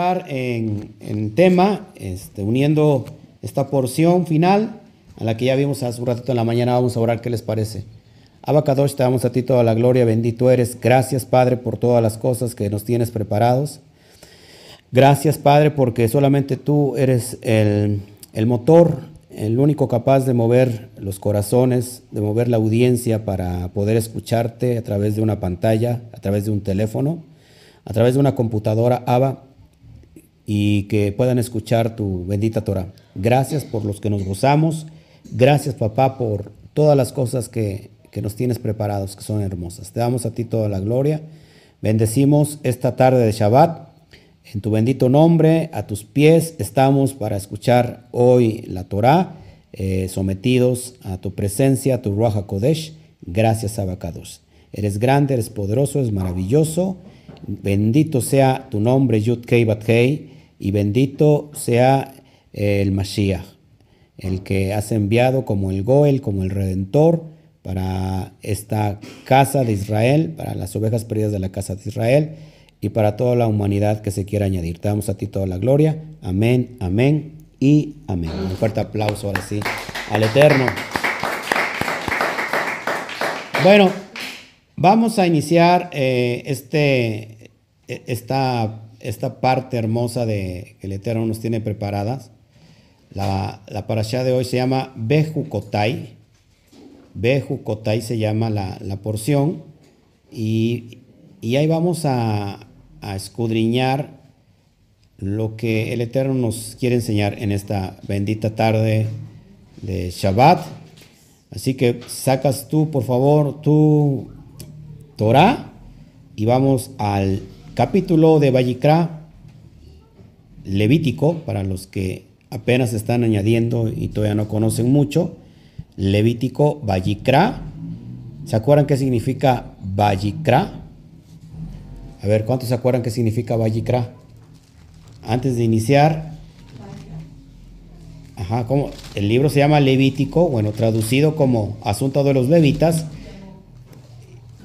en, tema, este, uniendo esta porción final a la que ya vimos hace un ratito en la mañana. Vamos a orar, ¿qué les parece? Abacadosh, te damos a ti toda la gloria, bendito eres. Gracias, Padre, por todas las cosas que nos tienes preparados. Gracias, Padre, porque solamente tú eres el, el motor, el único capaz de mover los corazones, de mover la audiencia para poder escucharte a través de una pantalla, a través de un teléfono, a través de una computadora, Abba, y que puedan escuchar tu bendita Torah. Gracias por los que nos gozamos. Gracias, papá, por todas las cosas que, que nos tienes preparados, que son hermosas. Te damos a ti toda la gloria. Bendecimos esta tarde de Shabbat. En tu bendito nombre, a tus pies estamos para escuchar hoy la Torah, eh, sometidos a tu presencia, a tu Ruach Kodesh. Gracias, Abacados. Eres grande, eres poderoso, eres maravilloso. Bendito sea tu nombre, Yud Kei Bat y bendito sea el Mashiach, el que has enviado como el Goel, como el Redentor para esta casa de Israel, para las ovejas perdidas de la casa de Israel y para toda la humanidad que se quiera añadir. Te damos a ti toda la gloria. Amén, amén y amén. Un fuerte aplauso ahora sí al Eterno. Bueno, vamos a iniciar eh, este, esta, esta parte hermosa de que el Eterno nos tiene preparadas. La, la parasha de hoy se llama Bejukotai. Bejukotai se llama la, la porción. Y, y, ahí vamos a, a escudriñar lo que el Eterno nos quiere enseñar en esta bendita tarde de Shabbat. Así que sacas tú, por favor, tu Torah y vamos al capítulo de Vallicra Levítico, para los que apenas están añadiendo y todavía no conocen mucho. Levítico Vallicra. ¿Se acuerdan qué significa Vallicra? A ver, ¿cuántos se acuerdan qué significa Vallicra? Antes de iniciar, ajá, como el libro se llama Levítico, bueno, traducido como Asunto de los Levitas.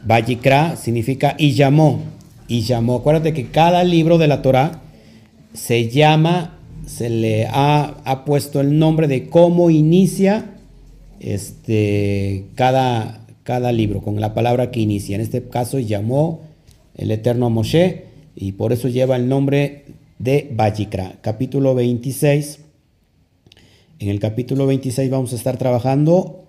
Vallicra significa y llamó, y llamó. Acuérdate que cada libro de la Torah se llama, se le ha, puesto el nombre de cómo inicia este, cada, cada libro, con la palabra que inicia. En este caso, llamó el eterno Moshe, y por eso lleva el nombre de Vallicra. Capítulo 26. En el capítulo 26 vamos a estar trabajando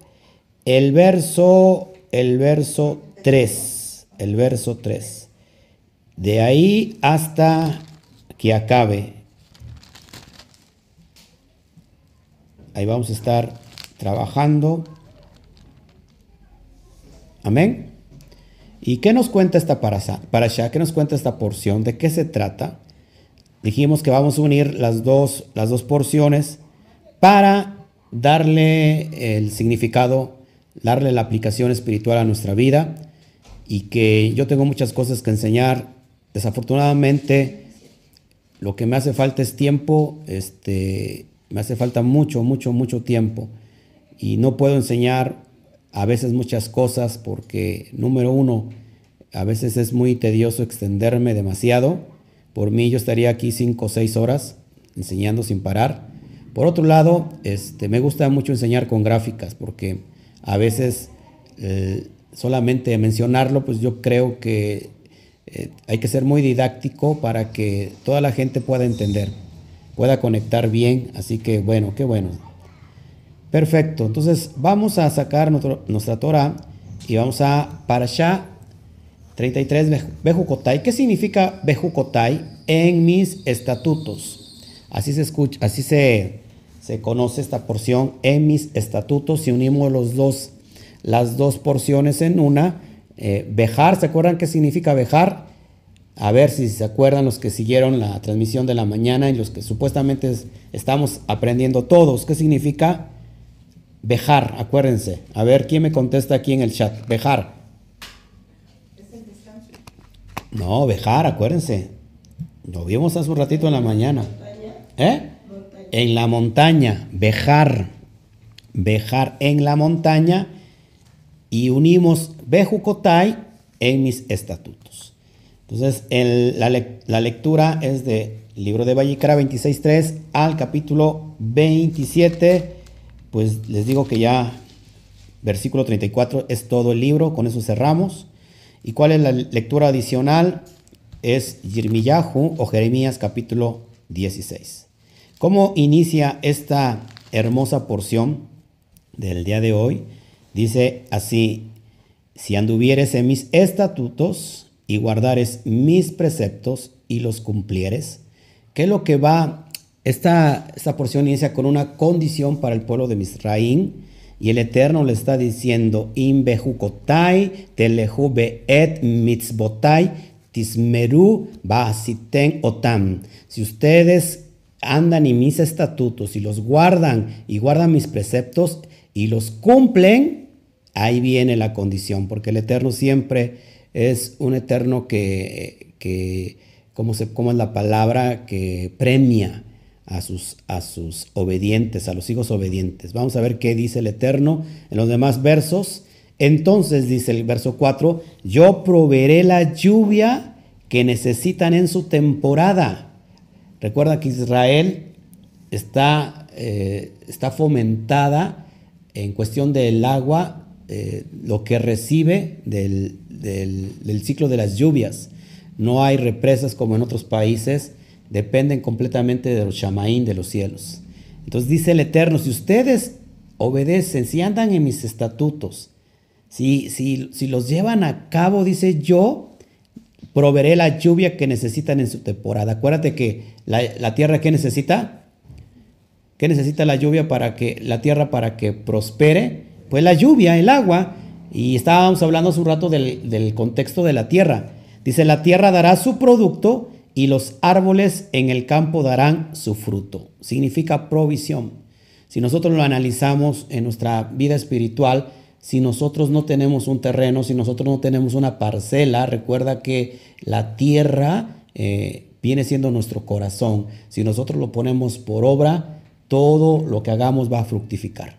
el verso, el verso 3. El verso 3. De ahí hasta que acabe. Ahí vamos a estar trabajando. Amén. ¿Y qué nos cuenta esta para allá? ¿Qué nos cuenta esta porción? ¿De qué se trata? Dijimos que vamos a unir las dos, las dos porciones para darle el significado, darle la aplicación espiritual a nuestra vida y que yo tengo muchas cosas que enseñar. Desafortunadamente, lo que me hace falta es tiempo, este, me hace falta mucho, mucho, mucho tiempo y no puedo enseñar a veces muchas cosas porque, número uno, a veces es muy tedioso extenderme demasiado. Por mí yo estaría aquí cinco o seis horas enseñando sin parar. Por otro lado, este, me gusta mucho enseñar con gráficas porque a veces eh, solamente mencionarlo, pues yo creo que eh, hay que ser muy didáctico para que toda la gente pueda entender, pueda conectar bien. Así que bueno, qué bueno. Perfecto, entonces vamos a sacar nuestra Torah y vamos a Parashá 33 Bejucotai. ¿Qué significa Bejucotai? En mis estatutos. Así se escucha, así se, se conoce esta porción en mis estatutos. Si unimos los dos, las dos porciones en una, eh, Bejar, ¿se acuerdan qué significa Bejar? A ver si se acuerdan los que siguieron la transmisión de la mañana y los que supuestamente estamos aprendiendo todos. ¿Qué significa Bejar, acuérdense. A ver, ¿quién me contesta aquí en el chat? Bejar. No, Bejar, acuérdense. Lo vimos hace un ratito en la mañana. ¿Eh? En la montaña, Bejar. Bejar en la montaña y unimos Bejucotai en mis estatutos. Entonces, la, lectura es de libro de Vallecra 26.3 al capítulo 27, pues les digo que ya versículo 34 es todo el libro, con eso cerramos. ¿Y cuál es la lectura adicional? Es Yirmiyahu o Jeremías capítulo 16. ¿Cómo inicia esta hermosa porción del día de hoy? Dice así, si anduvieres en mis estatutos y guardares mis preceptos y los cumplieres, ¿qué es lo que va? Esta, esta porción inicia con una condición para el pueblo de Misraín y el Eterno le está diciendo, Imbejukotai, telehube et mitzbotai, tismeru basiten otam. Si ustedes andan en mis estatutos y los guardan y guardan mis preceptos y los cumplen, ahí viene la condición, porque el Eterno siempre es un Eterno que, que ¿cómo, se, cómo es la palabra? Que premia a sus, a sus obedientes, a los hijos obedientes. Vamos a ver qué dice el Eterno en los demás versos. Entonces dice el verso 4, yo proveeré la lluvia que necesitan en su temporada. Recuerda que Israel está, eh, está fomentada en cuestión del agua, eh, lo que recibe del, del ciclo de las lluvias. No hay represas como en otros países dependen completamente de los shamaín, de los cielos. Entonces dice el Eterno, si ustedes obedecen, si andan en mis estatutos, si, si, si los llevan a cabo, dice yo, proveeré la lluvia que necesitan en su temporada. Acuérdate que la, la tierra que necesita, ¿qué necesita la lluvia para que la tierra para que prospere? Pues la lluvia, el agua. Y estábamos hablando hace un rato del, del contexto de la tierra. Dice, la tierra dará su producto y los árboles en el campo darán su fruto. Significa provisión. Si nosotros lo analizamos en nuestra vida espiritual, si nosotros no tenemos un terreno, si nosotros no tenemos una parcela, recuerda que la tierra eh, viene siendo nuestro corazón. Si nosotros lo ponemos por obra, todo lo que hagamos va a fructificar.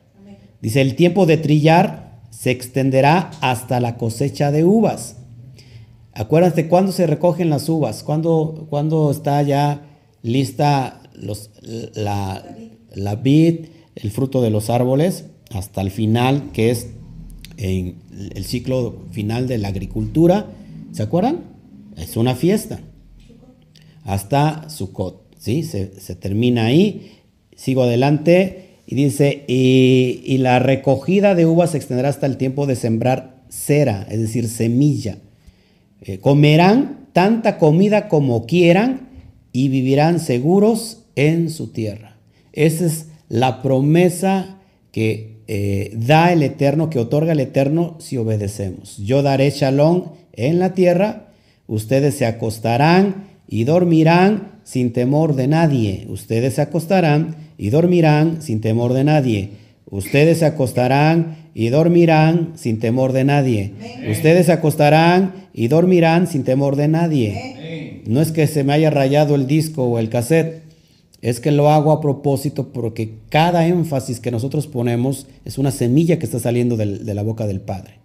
Dice, el tiempo de trillar se extenderá hasta la cosecha de uvas. Acuérdate cuándo se recogen las uvas, cuándo, cuando está ya lista la, la vid, el fruto de los árboles, hasta el final, que es en el ciclo final de la agricultura. ¿Se acuerdan? Es una fiesta. Hasta Sukkot, ¿sí? Se termina ahí. Sigo adelante y dice, y, la recogida de uvas se extenderá hasta el tiempo de sembrar cera, es decir, semilla eh, comerán tanta comida como quieran y vivirán seguros en su tierra. Esa es la promesa que eh, da el Eterno, que otorga el Eterno si obedecemos. Yo daré shalom en la tierra, ustedes se acostarán y dormirán sin temor de nadie. Ustedes se acostarán y dormirán sin temor de nadie. Ustedes se acostarán y dormirán sin temor de nadie. Ustedes se acostarán y dormirán sin temor de nadie. No es que se me haya rayado el disco o el cassette, es que lo hago a propósito porque cada énfasis que nosotros ponemos es una semilla que está saliendo de la boca del Padre.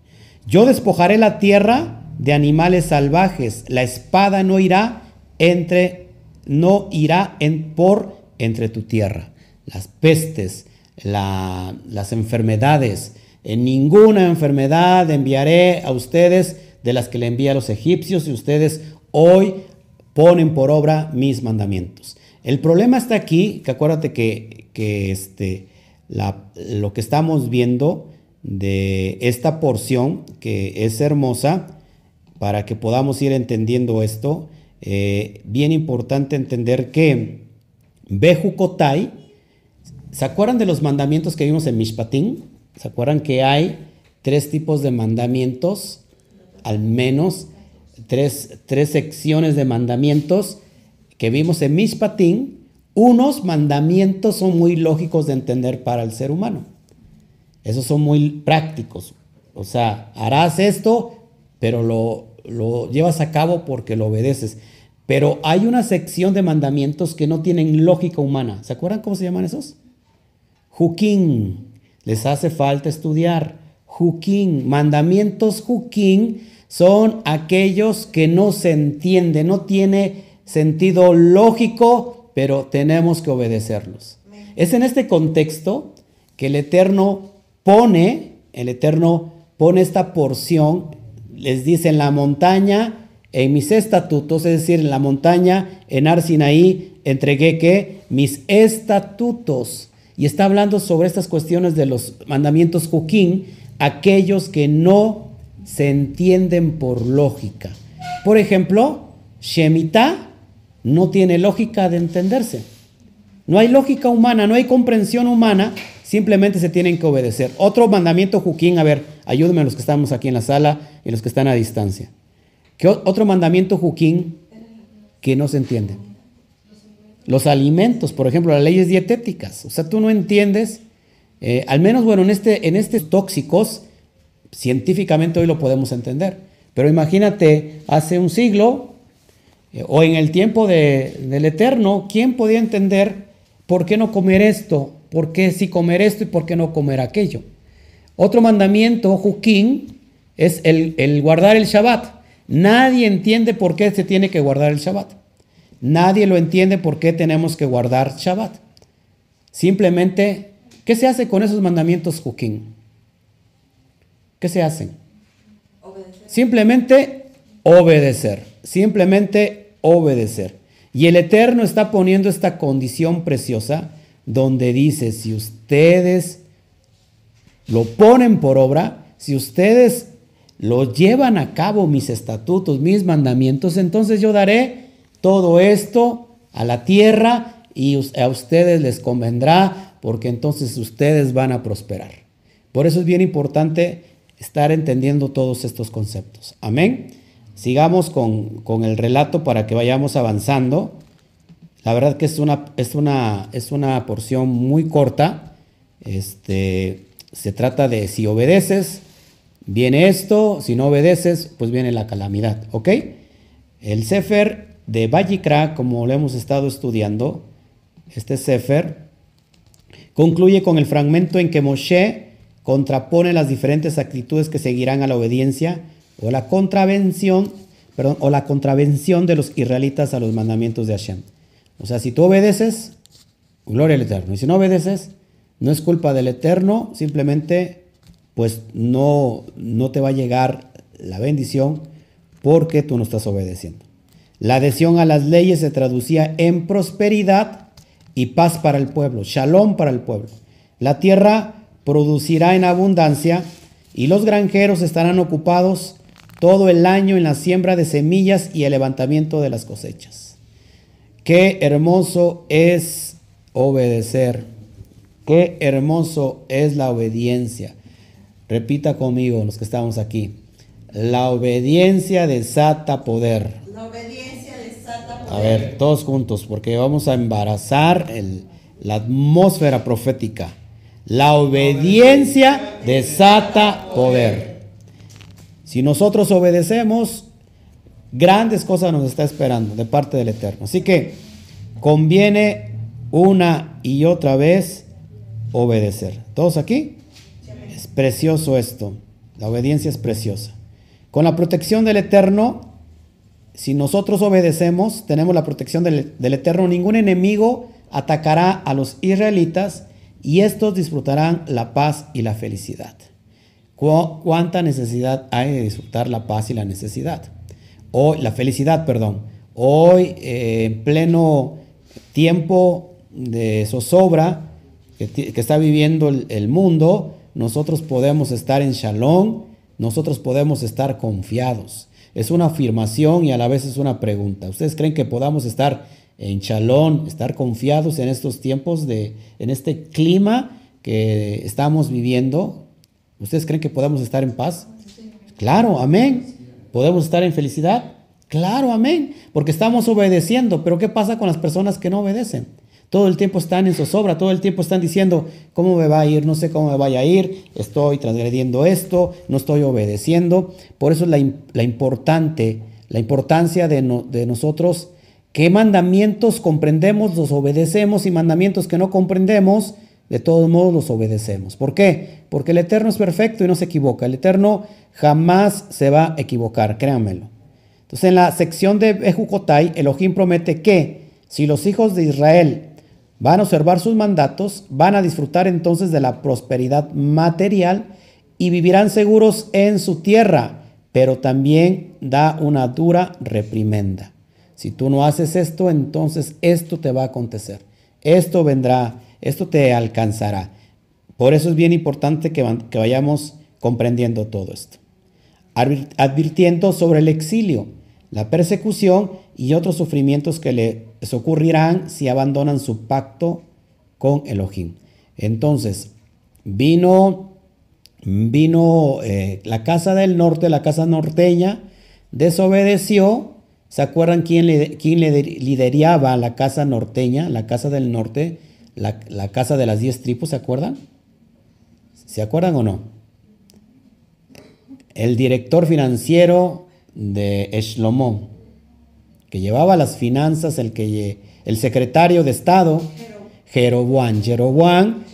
Yo despojaré la tierra de animales salvajes, la espada no irá entre, no irá en, por entre tu tierra. Las pestes, las enfermedades, en ninguna enfermedad enviaré a ustedes de las que le envía a los egipcios y ustedes hoy ponen por obra mis mandamientos. El problema está aquí, que acuérdate que, que este, lo que estamos viendo de esta porción, que es hermosa, para que podamos ir entendiendo esto, eh, bien importante entender que Bejucotai, ¿se acuerdan de los mandamientos que vimos en Mishpatín? ¿Se acuerdan que hay tres tipos de mandamientos? Al menos tres, secciones de mandamientos que vimos en Mishpatín. Unos mandamientos son muy lógicos de entender para el ser humano. Esos son muy prácticos. O sea, harás esto, pero lo, lo llevas a cabo porque lo obedeces. Pero hay una sección de mandamientos que no tienen lógica humana. ¿Se acuerdan cómo se llaman esos? Juquín. Les hace falta estudiar. Juquín, mandamientos Juquín son aquellos que no se entienden, no tiene sentido lógico, pero tenemos que obedecerlos. Es en este contexto que el Eterno pone, el Eterno pone esta porción, les dice en la montaña, en mis estatutos, es decir, en la montaña, en Arsinaí, entregué que mis estatutos. Y está hablando sobre estas cuestiones de los mandamientos Juquín, aquellos que no se entienden por lógica. Por ejemplo, Shemitah no tiene lógica de entenderse. No hay lógica humana, no hay comprensión humana, simplemente se tienen que obedecer. Otro mandamiento Juquín, a ver, ayúdenme los que estamos aquí en la sala y los que están a distancia. ¿Qué otro mandamiento Juquín que no se entiende? Los alimentos, por ejemplo, las leyes dietéticas. O sea, tú no entiendes, eh, al menos, bueno, en este, en tóxicos, científicamente hoy lo podemos entender. Pero imagínate, hace un siglo eh, o en el tiempo del Eterno, ¿quién podía entender por qué no comer esto? ¿Por qué sí comer esto y por qué no comer aquello? Otro mandamiento, Juquín, es el, el guardar el Shabbat. Nadie entiende por qué se tiene que guardar el Shabbat. Nadie lo entiende por qué tenemos que guardar Shabbat. Simplemente, ¿qué se hace con esos mandamientos Juquín? ¿Qué se hacen? Simplemente obedecer. Simplemente obedecer. Y el Eterno está poniendo esta condición preciosa donde dice, si ustedes lo ponen por obra, si ustedes lo llevan a cabo mis estatutos, mis mandamientos, entonces yo daré todo esto a la tierra y a ustedes les convendrá porque entonces ustedes van a prosperar. Por eso es bien importante estar entendiendo todos estos conceptos. Amén. Sigamos con, el relato para que vayamos avanzando. La verdad que es una, es una, es una porción muy corta. Este, se trata de si obedeces, viene esto, si no obedeces, pues viene la calamidad. ¿Ok? El Sefer de Vallicra, como lo hemos estado estudiando, este Sefer, concluye con el fragmento en que Moshe contrapone las diferentes actitudes que seguirán a la obediencia o la contravención, perdón, o la contravención de los israelitas a los mandamientos de Hashem. O sea, si tú obedeces, gloria al Eterno. Y si no obedeces, no es culpa del Eterno, simplemente pues no, no te va a llegar la bendición porque tú no estás obedeciendo. La adhesión a las leyes se traducía en prosperidad y paz para el pueblo, shalom para el pueblo. La tierra producirá en abundancia y los granjeros estarán ocupados todo el año en la siembra de semillas y el levantamiento de las cosechas. Qué hermoso es obedecer. Qué hermoso es la obediencia. Repita conmigo los que estamos aquí. La obediencia desata poder. La obediencia a ver, todos juntos, porque vamos a embarazar la atmósfera profética. La obediencia desata poder. Si nosotros obedecemos, grandes cosas nos está esperando de parte del Eterno. Así que conviene una y otra vez obedecer. ¿Todos aquí? Es precioso esto. La obediencia es preciosa. Con la protección del Eterno si nosotros obedecemos, tenemos la protección del, Eterno, ningún enemigo atacará a los israelitas y estos disfrutarán la paz y la felicidad. ¿Cuánta necesidad hay de disfrutar la paz y la necesidad? Hoy, la felicidad, perdón. Hoy, eh, en pleno tiempo de zozobra que, que está viviendo el, el mundo, nosotros podemos estar en shalom, nosotros podemos estar confiados es una afirmación y a la vez es una pregunta. ¿Ustedes creen que podamos estar en chalón, estar confiados en estos tiempos, de, en este clima que estamos viviendo? ¿Ustedes creen que podamos estar en paz? Claro, amén. ¿Podemos estar en felicidad? Claro, amén. Porque estamos obedeciendo. Pero ¿qué pasa con las personas que no obedecen? Todo el tiempo están en zozobra, todo el tiempo están diciendo, ¿cómo me va a ir? No sé cómo me vaya a ir, estoy transgrediendo esto, no estoy obedeciendo. Por eso es la, importante, la importancia de, de nosotros, qué mandamientos comprendemos, los obedecemos y mandamientos que no comprendemos, de todos modos los obedecemos. ¿Por qué? Porque el Eterno es perfecto y no se equivoca. El Eterno jamás se va a equivocar, créanmelo. Entonces en la sección de Ejucotai, Elohim promete que si los hijos de Israel van a observar sus mandatos, van a disfrutar entonces de la prosperidad material y vivirán seguros en su tierra, pero también da una dura reprimenda. Si tú no haces esto, entonces esto te va a acontecer. Esto vendrá, esto te alcanzará. Por eso es bien importante que, vayamos comprendiendo todo esto. Advirtiendo sobre el exilio, la persecución y otros sufrimientos que les ocurrirán si abandonan su pacto con Elohim. Entonces, vino, vino eh, la casa del norte, la casa norteña, desobedeció. ¿Se acuerdan quién le, quién le lideraba la casa norteña, la casa del norte, la, la casa de las diez tribus? ¿Se acuerdan? ¿Se acuerdan o no? El director financiero de Shlomo, que llevaba las finanzas, el, que, el secretario de Estado, Jeroboam. Jeroboam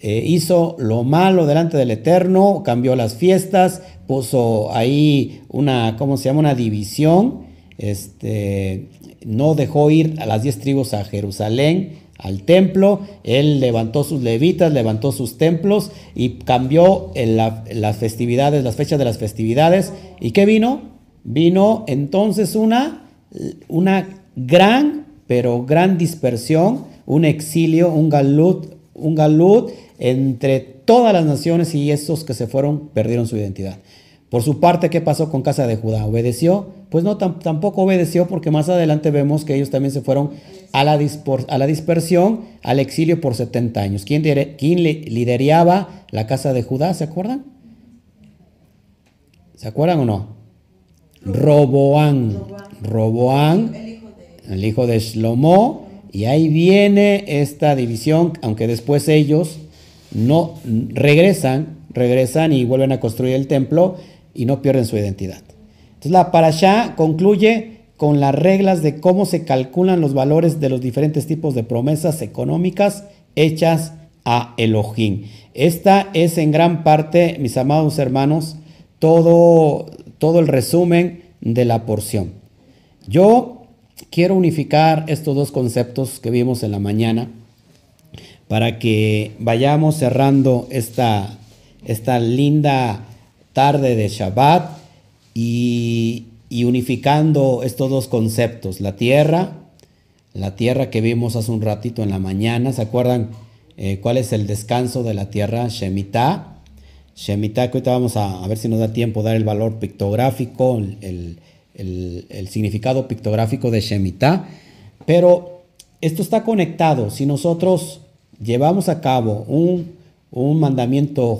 eh, hizo lo malo delante del Eterno, cambió las fiestas, puso ahí una, ¿cómo se llama? Una división, este, no dejó ir a las diez tribus a Jerusalén, al templo, él levantó sus levitas, levantó sus templos y cambió las festividades, las fechas de las festividades. ¿Y qué vino? Vino entonces una, una gran, pero gran dispersión, un exilio, un galut, un galut entre todas las naciones y esos que se fueron perdieron su identidad. Por su parte, ¿qué pasó con Casa de Judá? ¿Obedeció? Pues no, tampoco obedeció porque más adelante vemos que ellos también se fueron a la, a la dispersión, al exilio por 70 años. ¿Quién, quién lideraba la Casa de Judá? ¿Se acuerdan? ¿Se acuerdan o no? Roboán. Roboán, el hijo de Shlomo. Y ahí viene esta división, aunque después ellos no regresan, regresan y vuelven a construir el templo y no pierden su identidad. Entonces la parasha concluye con las reglas de cómo se calculan los valores de los diferentes tipos de promesas económicas hechas a Elohim. Esta es en gran parte, mis amados hermanos, todo, todo el resumen de la porción. Yo quiero unificar estos dos conceptos que vimos en la mañana para que vayamos cerrando esta, esta linda tarde de Shabbat y, unificando estos dos conceptos, la tierra, la tierra que vimos hace un ratito en la mañana, ¿se acuerdan eh, cuál es el descanso de la tierra? Shemitah. Shemitah, que ahorita vamos a, ver si nos da tiempo dar el valor pictográfico, el, significado pictográfico de Shemitah, pero esto está conectado. Si nosotros llevamos a cabo un, un mandamiento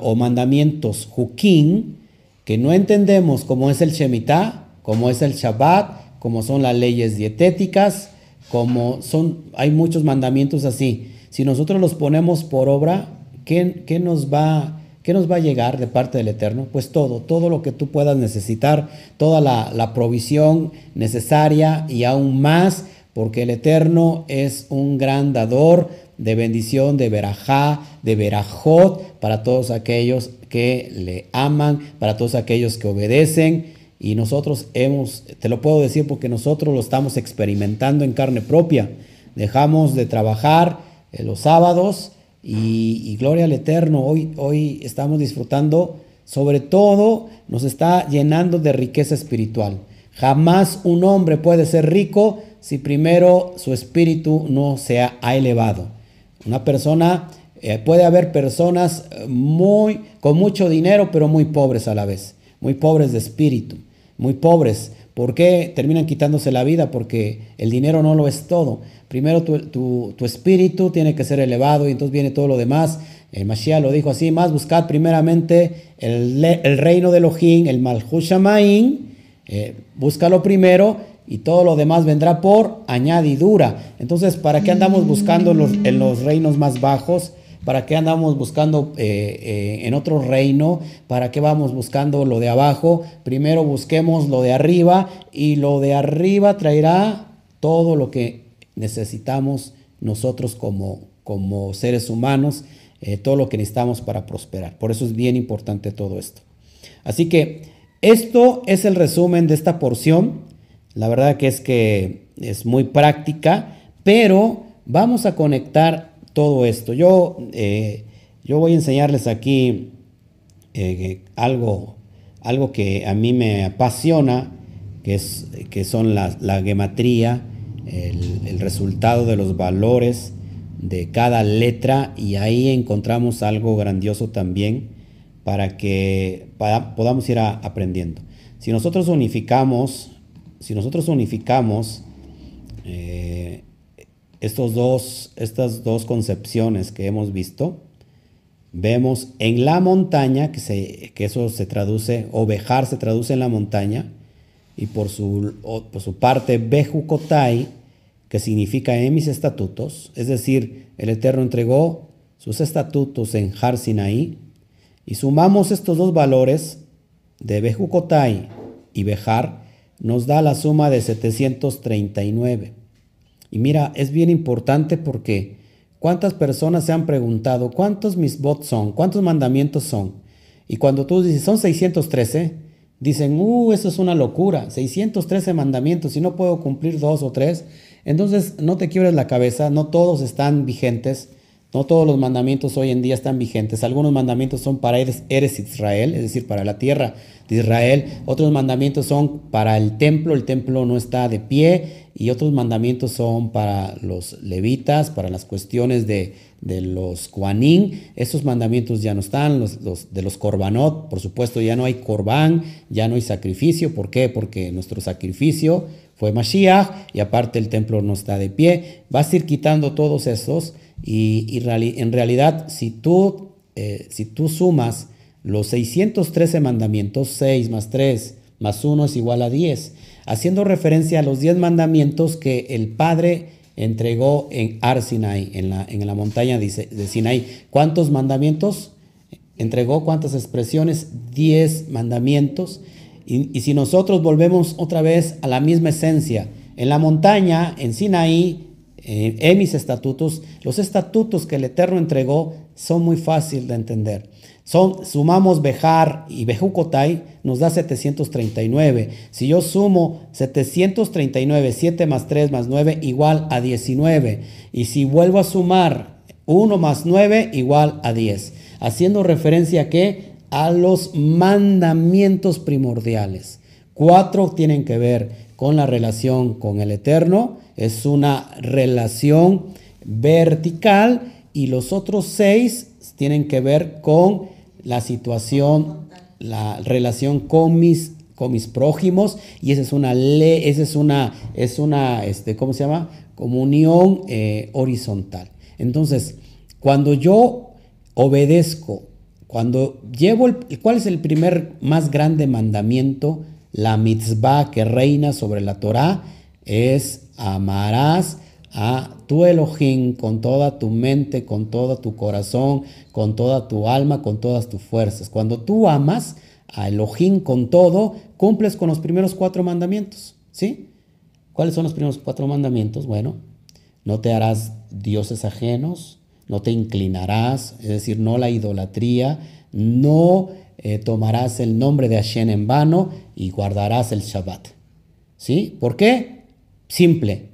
o mandamientos hukim que no entendemos como es el Shemitah, como es el Shabbat, como son las leyes dietéticas, como son, hay muchos mandamientos así. Si nosotros los ponemos por obra, ¿qué, qué nos va, qué nos va a llegar de parte del Eterno? Pues todo, todo lo que tú puedas necesitar, toda la, la provisión necesaria y aún más, porque el Eterno es un gran dador de bendición, de verajá, de verajot para todos aquellos que le aman, para todos aquellos que obedecen. Y nosotros hemos, te lo puedo decir porque nosotros lo estamos experimentando en carne propia. Dejamos de trabajar en los sábados y, gloria al Eterno. Hoy, hoy estamos disfrutando, sobre todo nos está llenando de riqueza espiritual. Jamás un hombre puede ser rico si primero su espíritu no se ha elevado. Una persona, eh, puede haber personas eh, muy, con mucho dinero, pero muy pobres a la vez, muy pobres de espíritu, muy pobres. ¿Por qué terminan quitándose la vida? Porque el dinero no lo es todo. Primero tu, espíritu tiene que ser elevado y entonces viene todo lo demás. El Mashiach lo dijo así, más buscad primeramente el, reino de Elohim, el Malhushamain, eh, búscalo primero y todo lo demás vendrá por añadidura. Entonces, ¿para qué andamos buscando en los reinos más bajos? ¿Para qué andamos buscando eh, eh, en otro reino? ¿Para qué vamos buscando lo de abajo? Primero busquemos lo de arriba y lo de arriba traerá todo lo que necesitamos nosotros como, como seres humanos, eh, todo lo que necesitamos para prosperar. Por eso es bien importante todo esto. Así que Esto es el resumen de esta porción. La verdad que es que es muy práctica, pero vamos a conectar todo esto. Yo, eh, yo voy a enseñarles aquí eh, algo, algo que a mí me apasiona, que, es, que son la, la gematría, el, el resultado de los valores de cada letra y ahí encontramos algo grandioso también para que podamos ir aprendiendo. Si nosotros unificamos, si nosotros unificamos eh, estos dos, estas dos concepciones que hemos visto, vemos en la montaña, que, se, que eso se traduce, ovejar se traduce en la montaña, y por su, por su parte, Bejucotai, que significa en mis estatutos, es decir, el Eterno entregó sus estatutos en Har Sinaí, y sumamos estos dos valores de Bejucotai y Bejar, nos da la suma de 739. Y mira, es bien importante porque ¿cuántas personas se han preguntado cuántos mis votos son? ¿Cuántos mandamientos son? Y cuando tú dices son 613, dicen, uh, eso es una locura, 613 mandamientos, si no puedo cumplir dos o tres, entonces no te quiebres la cabeza, no todos están vigentes, no todos los mandamientos hoy en día están vigentes. Algunos mandamientos son para eres, Israel, es decir, para la tierra de Israel. Otros mandamientos son para el templo, el templo no está de pie. Y otros mandamientos son para los levitas, para las cuestiones de, los kuanín. Esos mandamientos ya no están. Los, de los korbanot, por supuesto, ya no hay corbán, ya no hay sacrificio. ¿Por qué? Porque nuestro sacrificio fue Mashiach y aparte el templo no está de pie. Vas a ir quitando todos esos y, en realidad si tú, eh, si tú sumas los 613 mandamientos, 6 más 3 más 1 es igual a 10, haciendo referencia a los 10 mandamientos que el Padre entregó en Ar Sinai, en la, en la montaña de, Sinai. ¿Cuántos mandamientos entregó? ¿Cuántas expresiones? 10 mandamientos. Y, si nosotros volvemos otra vez a la misma esencia, en la montaña, en Sinaí, eh, en mis estatutos, los estatutos que el Eterno entregó son muy fáciles de entender. Son, sumamos Bejar y Bejucotai, nos da 739. Si yo sumo 739, 7 más 3 más 9, igual a 19. Y si vuelvo a sumar 1 más 9, igual a 10. Haciendo referencia a qué? a los mandamientos primordiales. Cuatro tienen que ver con la relación con el Eterno, es una relación vertical y los otros seis tienen que ver con la situación, la relación con mis, con mis prójimos y esa es una ley, esa es una, es una, este, ¿cómo se llama? Comunión eh, horizontal. Entonces, cuando yo obedezco cuando llevo el, ¿cuál es el primer más grande mandamiento? La mitzvah que reina sobre la Torah es amarás a tu Elohim con toda tu mente, con todo tu corazón, con toda tu alma, con todas tus fuerzas. Cuando tú amas a Elohim con todo, cumples con los primeros cuatro mandamientos. ¿Sí? ¿Cuáles son los primeros cuatro mandamientos? Bueno, no te harás dioses ajenos, no te inclinarás, es decir, no la idolatría, no eh, tomarás el nombre de Hashem en vano y guardarás el Shabbat. ¿Sí? ¿Por qué? Simple,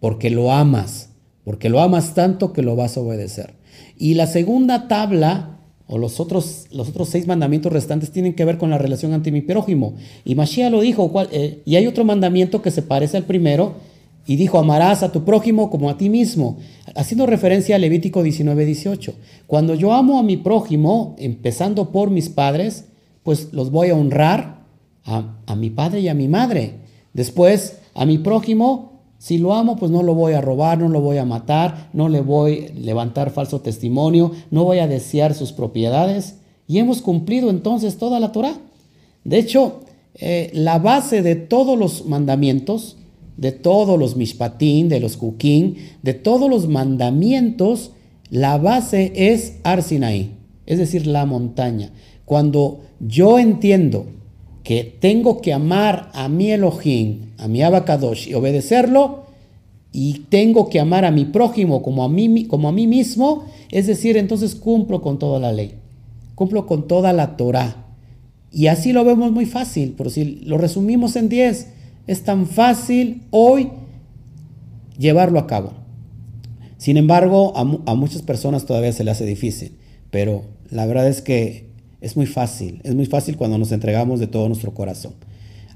porque lo amas, porque lo amas tanto que lo vas a obedecer. Y la segunda tabla, o los otros, los otros seis mandamientos restantes, tienen que ver con la relación ante mi prójimo. Y Mashiach lo dijo, eh, y hay otro mandamiento que se parece al primero, y dijo, amarás a tu prójimo como a ti mismo, haciendo referencia a Levítico 19, 18. Cuando yo amo a mi prójimo, empezando por mis padres, pues los voy a honrar a, a mi padre y a mi madre. Después, a mi prójimo, si lo amo, pues no lo voy a robar, no lo voy a matar, no le voy a levantar falso testimonio, no voy a desear sus propiedades. Y hemos cumplido entonces toda la Torah. De hecho, eh, la base de todos los mandamientos de todos los mishpatín, de los kukim, de todos los mandamientos, la base es Arsinaí, es decir, la montaña. Cuando yo entiendo que tengo que amar a mi Elohim, a mi Abacadosh y obedecerlo, y tengo que amar a mi prójimo como a mí, como a mí mismo, es decir, entonces cumplo con toda la ley, cumplo con toda la Torah. Y así lo vemos muy fácil, pero si lo resumimos en 10, es tan fácil hoy llevarlo a cabo. Sin embargo, a, muchas personas todavía se le hace difícil, pero la verdad es que es muy fácil, es muy fácil cuando nos entregamos de todo nuestro corazón.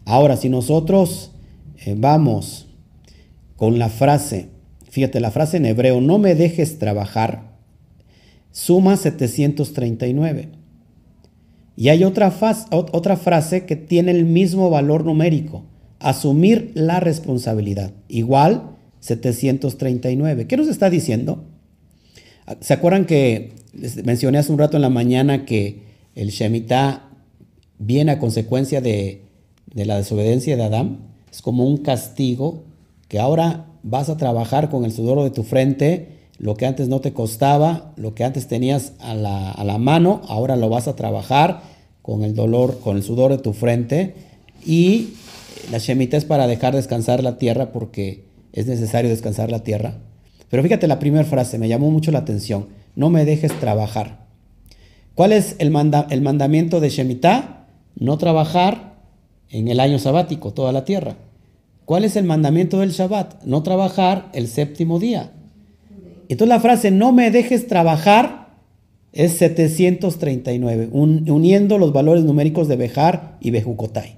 Ahora, si nosotros eh, vamos con la frase, fíjate, la frase en hebreo, no me dejes trabajar, suma 739. Y hay otra, otra frase que tiene el mismo valor numérico, asumir la responsabilidad, igual 739. ¿Qué nos está diciendo? ¿Se acuerdan que mencioné hace un rato en la mañana que el Shemitah viene a consecuencia de, de la desobediencia de Adán? Es como un castigo que ahora vas a trabajar con el sudor de tu frente, lo que antes no te costaba, lo que antes tenías a la, a la mano, ahora lo vas a trabajar con el dolor, con el sudor de tu frente. Y la Shemitah es para dejar descansar la tierra porque es necesario descansar la tierra. Pero fíjate la primera frase, me llamó mucho la atención. No me dejes trabajar. ¿Cuál es el, el mandamiento de Shemitah? No trabajar en el año sabático, toda la tierra. ¿Cuál es el mandamiento del Shabbat? No trabajar el séptimo día. Entonces la frase no me dejes trabajar es 739, uniendo los valores numéricos de Bejar y Bejucotai.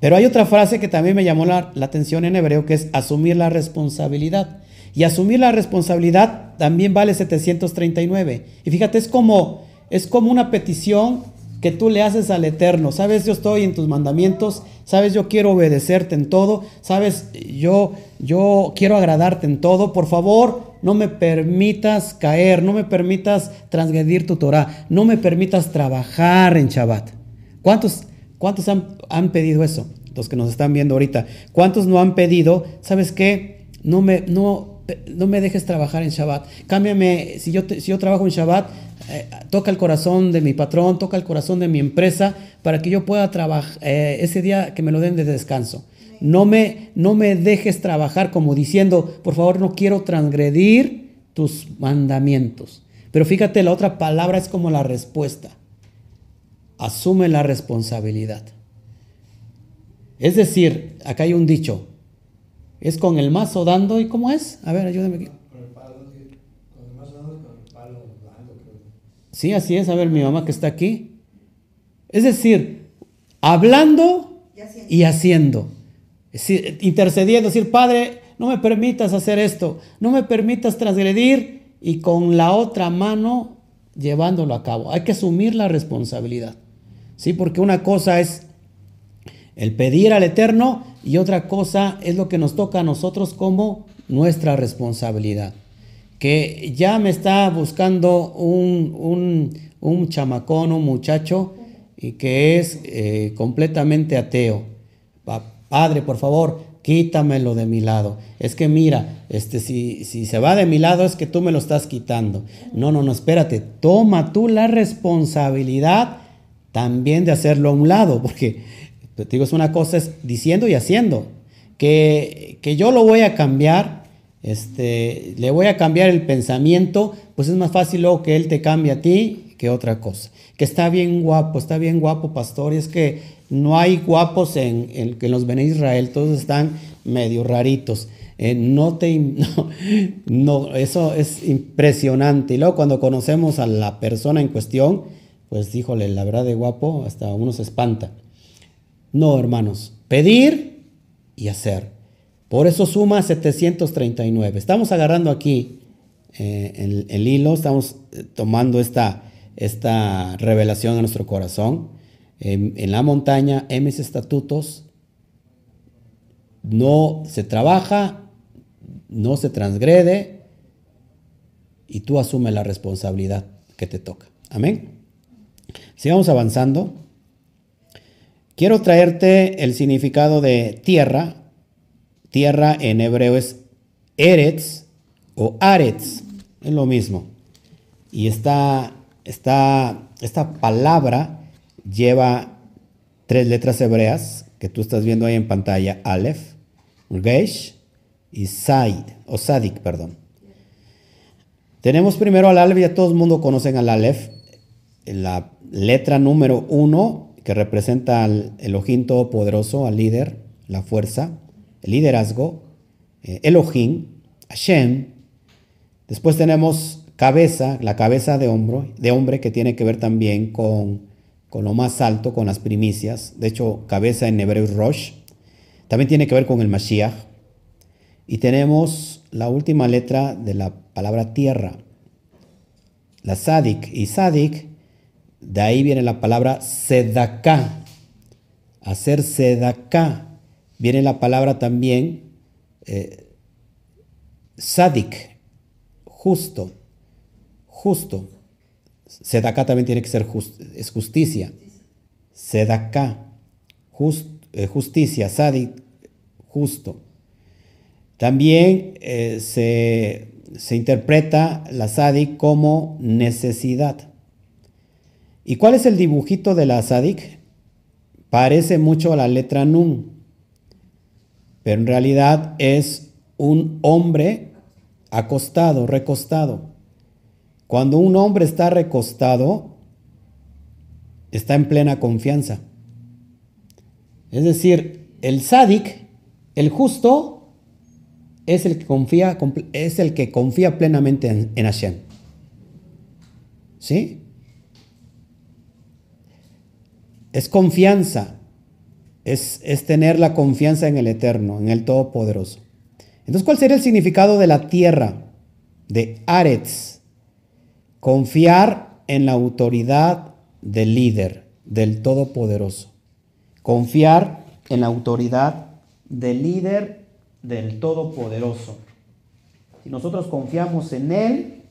Pero hay otra frase que también me llamó la, atención en hebreo, que es asumir la responsabilidad. Y asumir la responsabilidad también vale 739. Y fíjate, es como, es como una petición que tú le haces al Eterno. Sabes, yo estoy en tus mandamientos. Sabes, yo quiero obedecerte en todo. Sabes, yo, yo quiero agradarte en todo. Por favor, no me permitas caer. No me permitas transgredir tu Torah. No me permitas trabajar en Shabbat. ¿Cuántos, cuántos han han pedido eso, los que nos están viendo ahorita. ¿Cuántos no han pedido, sabes qué? No me, no, no me dejes trabajar en Shabbat. Cámbiame, si yo, si yo trabajo en Shabbat, eh, toca el corazón de mi patrón, toca el corazón de mi empresa, para que yo pueda trabajar eh, ese día que me lo den de descanso. No me, no me dejes trabajar como diciendo, por favor, no quiero transgredir tus mandamientos. Pero fíjate, la otra palabra es como la respuesta. Asume la responsabilidad. Es decir, acá hay un dicho. Es con el mazo dando y ¿cómo es? A ver, ayúdame aquí. Con el palo, con el mazo dando y con el palo dando. Sí, así es. A ver, mi mamá que está aquí. Es decir, hablando y haciendo. Es decir, intercediendo, decir, Padre, no me permitas hacer esto, no me permitas transgredir y con la otra mano llevándolo a cabo. Hay que asumir la responsabilidad. ¿Sí? Porque una cosa es el pedir al Eterno y otra cosa es lo que nos toca a nosotros como nuestra responsabilidad. Que ya me está buscando un, un, chamacón, un muchacho, y que es eh, completamente ateo. Padre, por favor, quítamelo de mi lado. Es que mira, este, si, si se va de mi lado es que tú me lo estás quitando. No, no, no, espérate. Toma tú la responsabilidad también de hacerlo a un lado, porque te digo, es una cosa es diciendo y haciendo. Que, que yo lo voy a cambiar, este, le voy a cambiar el pensamiento, pues es más fácil luego que él te cambie a ti que otra cosa. Que está bien guapo, está bien guapo, pastor, y es que no hay guapos en, en, en los Bene Israel, todos están medio raritos. Eh, no te, no, no, eso es impresionante. Y luego cuando conocemos a la persona en cuestión, pues híjole, la verdad de guapo, hasta uno se espanta. No, hermanos, pedir y hacer. Por eso suma 739. Estamos agarrando aquí eh, el, hilo, estamos eh, tomando esta, esta revelación a nuestro corazón. en la montaña, en mis estatutos, no se trabaja, no se transgrede y tú asumes la responsabilidad que te toca. Amén. Sigamos avanzando. Quiero traerte el significado de tierra. Tierra en hebreo es Eretz o Aretz, es lo mismo. Y esta, esta, esta palabra lleva tres letras hebreas que tú estás viendo ahí en pantalla, Aleph, Gesh y Said, o Sadik, perdón. Tenemos primero al Aleph, ya todo el mundo conocen al Aleph, la letra número uno que representa al Elohim Todopoderoso, al líder, la fuerza, el liderazgo, eh, Elohim, Hashem. Después tenemos cabeza, la cabeza de, hombro, de hombre que tiene que ver también con, con lo más alto, con las primicias. De hecho, cabeza en hebreo Rosh. También tiene que ver con el Mashiach. Y tenemos la última letra de la palabra tierra, la Sadik. Y Sadik, de ahí viene la palabra Sedaká. Hacer Sedaká. Viene la palabra también eh, Sadik, justo, justo. Sedaká también tiene que ser es justicia. Sedaká, eh, justicia, Sadik, justo. También eh, se se interpreta la SADIC como necesidad. ¿Y cuál es el dibujito de la SADIC? Parece mucho a la letra NUN, pero en realidad es un hombre acostado, recostado. Cuando un hombre está recostado, está en plena confianza. Es decir, el sádic, el justo, es el que confía, es el que confía plenamente en, Hashem. ¿Sí? Es confianza, es, es, tener la confianza en el Eterno, en el Todopoderoso. Entonces, ¿cuál sería el significado de la tierra, de Aretz? Confiar en la autoridad del líder, del Todopoderoso. Confiar en la autoridad del líder del Todopoderoso. Si nosotros confiamos en Él,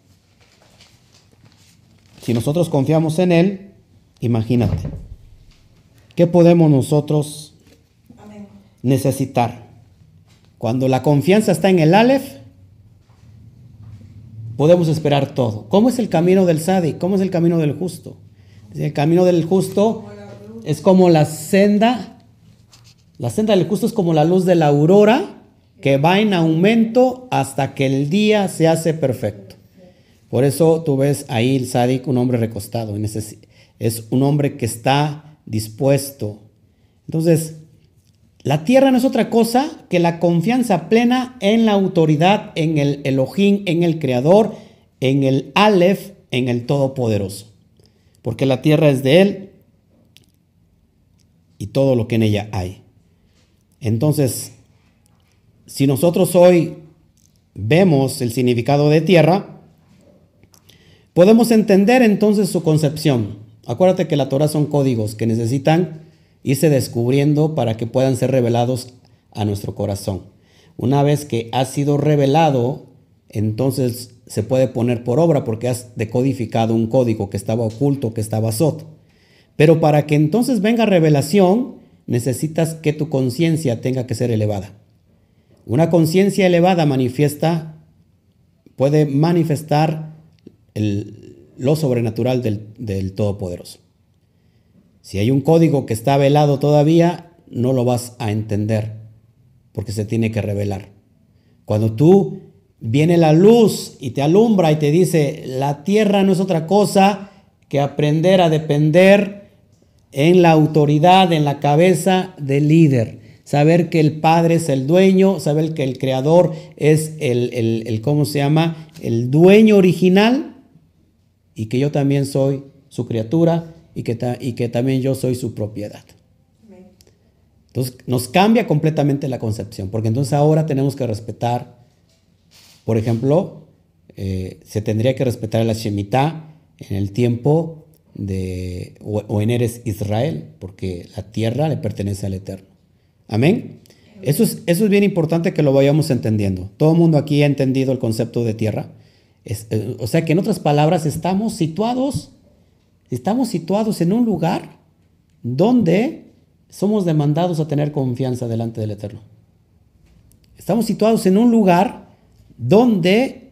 si nosotros confiamos en Él, imagínate, ¿qué podemos nosotros necesitar? Cuando la confianza está en el Aleph, podemos esperar todo. ¿Cómo es el camino del Sadi? ¿Cómo es el camino del justo? El camino del justo es como la senda, la senda del justo es como la luz de la aurora que va en aumento hasta que el día se hace perfecto. Por eso tú ves ahí el sádic, un hombre recostado. Es un hombre que está dispuesto. Entonces, la tierra no es otra cosa que la confianza plena en la autoridad, en el Elohim, en el Creador, en el Aleph, en el Todopoderoso. Porque la tierra es de Él y todo lo que en ella hay. Entonces, si nosotros hoy vemos el significado de tierra, podemos entender entonces su concepción. Acuérdate que la Torah son códigos que necesitan irse descubriendo para que puedan ser revelados a nuestro corazón. Una vez que ha sido revelado, entonces se puede poner por obra porque has decodificado un código que estaba oculto, que estaba sot. Pero para que entonces venga revelación, necesitas que tu conciencia tenga que ser elevada. Una conciencia elevada manifiesta, puede manifestar lo sobrenatural del, Todopoderoso. Si hay un código que está velado todavía, no lo vas a entender porque se tiene que revelar. Cuando tú viene la luz y te alumbra y te dice, la tierra no es otra cosa que aprender a depender en la autoridad, en la cabeza del líder saber que el Padre es el dueño, saber que el Creador es el, ¿cómo se llama? El dueño original y que yo también soy su criatura y que, y que también yo soy su propiedad. Entonces nos cambia completamente la concepción, porque entonces ahora tenemos que respetar, por ejemplo, eh, se tendría que respetar la Shemitah en el tiempo de, o, en Eres Israel, porque la tierra le pertenece al Eterno. Amén. Eso es, eso es bien importante que lo vayamos entendiendo. Todo el mundo aquí ha entendido el concepto de tierra. Eh, o sea que en otras palabras estamos situados, estamos situados en un lugar donde somos demandados a tener confianza delante del Eterno. Estamos situados en un lugar donde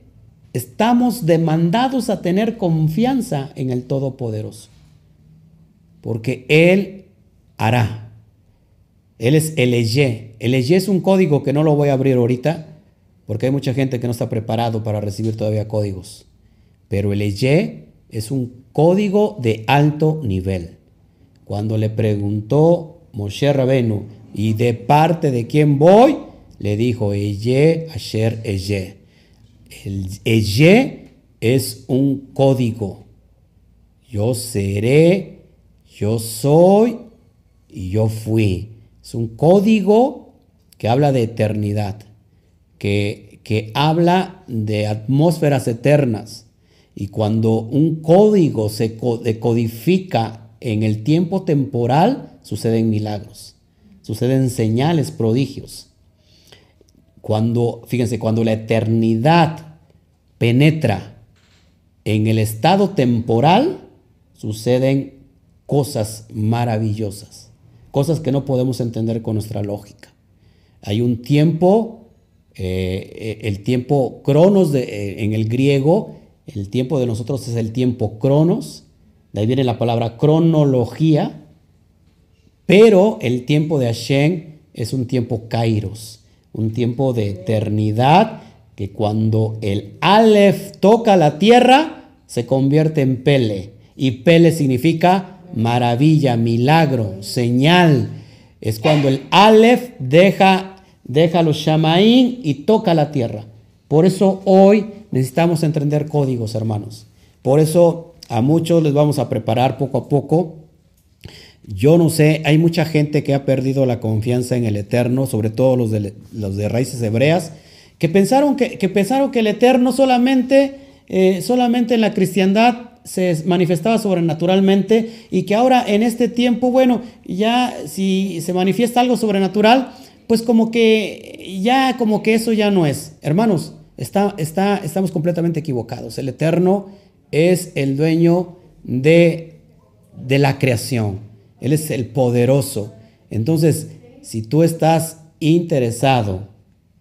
estamos demandados a tener confianza en el Todopoderoso. Porque Él hará. Él es el EYE. El EYE es un código que no lo voy a abrir ahorita porque hay mucha gente que no está preparado para recibir todavía códigos. Pero el EYE es un código de alto nivel. cuando le preguntó Moshe Rabenu, ¿y de parte de quién voy? Le dijo, Eye Asher Eye. El Eye es un código. Yo seré, yo soy y yo fui. Es un código que habla de eternidad, que, habla de atmósferas eternas. Y cuando un código se decodifica en el tiempo temporal, suceden milagros, suceden señales, prodigios. Cuando, fíjense, cuando la eternidad penetra en el estado temporal, suceden cosas maravillosas, cosas que no podemos entender con nuestra lógica. Hay un tiempo, eh, el tiempo cronos eh, en el griego, el tiempo de nosotros es el tiempo cronos, de ahí viene la palabra cronología, pero el tiempo de Hashem es un tiempo kairos, un tiempo de eternidad, que cuando el Aleph toca la tierra, se convierte en Pele. Y Pele significa maravilla, milagro, señal. Es cuando el Aleph deja, deja los Shamaín y toca la tierra. Por eso hoy necesitamos entender códigos, hermanos. Por eso a muchos les vamos a preparar poco a poco. Yo no sé, hay mucha gente que ha perdido la confianza en el Eterno, sobre todo los de, de raíces hebreas, que pensaron que, pensaron que el Eterno solamente, eh, solamente en la cristiandad se manifestaba sobrenaturalmente y que ahora en este tiempo, bueno, ya si se manifiesta algo sobrenatural, pues como que ya como que eso ya no es. Hermanos, está, está, estamos completamente equivocados. El Eterno es el dueño de, de la creación. Él es el poderoso. Entonces, si tú estás interesado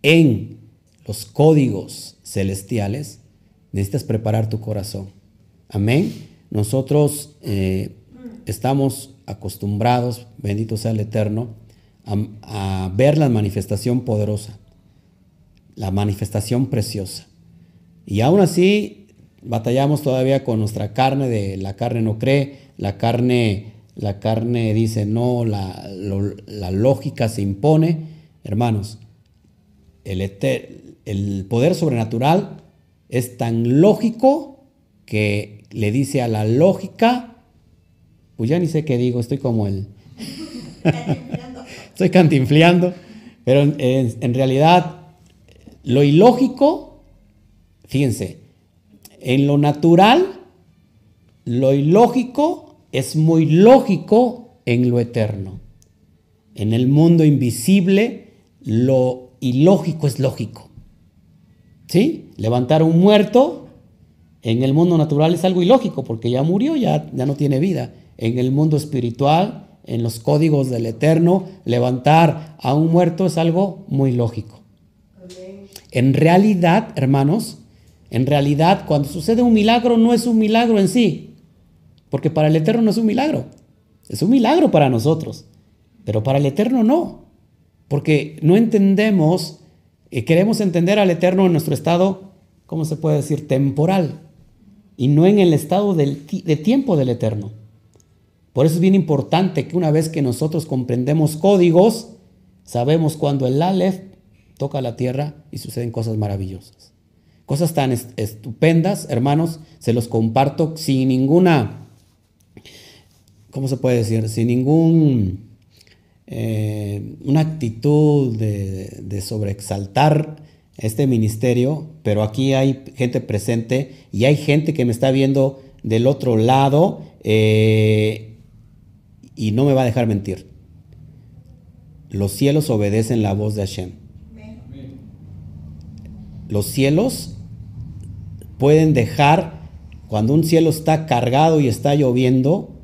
en los códigos celestiales, necesitas preparar tu corazón. Amén. Nosotros eh, estamos acostumbrados, bendito sea el Eterno, a, ver la manifestación poderosa, la manifestación preciosa. Y aún así batallamos todavía con nuestra carne de la carne no cree, la carne, la carne dice no, la, la lógica se impone. Hermanos, el, el poder sobrenatural es tan lógico que le dice a la lógica, pues ya ni sé qué digo, estoy como el... estoy cantinfleando, pero en, realidad lo ilógico, fíjense, en lo natural, lo ilógico es muy lógico en lo eterno. En el mundo invisible, lo ilógico es lógico. ¿Sí? Levantar un muerto en el mundo natural es algo ilógico porque ya murió, ya, ya no tiene vida. En el mundo espiritual, en los códigos del Eterno, levantar a un muerto es algo muy lógico. En realidad, hermanos, en realidad cuando sucede un milagro no es un milagro en sí, porque para el Eterno no es un milagro, es un milagro para nosotros, pero para el Eterno no, porque no entendemos, y queremos entender al Eterno en nuestro estado, ¿cómo se puede decir?, temporal y no en el estado del, de tiempo del eterno. Por eso es bien importante que una vez que nosotros comprendemos códigos, sabemos cuando el Aleph toca la tierra y suceden cosas maravillosas. Cosas tan estupendas, hermanos, se los comparto sin ninguna, ¿cómo se puede decir? Sin ningún, eh, una actitud de, sobreexaltar este ministerio, pero aquí hay gente presente y hay gente que me está viendo del otro lado eh, y no me va a dejar mentir. Los cielos obedecen la voz de Hashem. Los cielos pueden dejar, cuando un cielo está cargado y está lloviendo,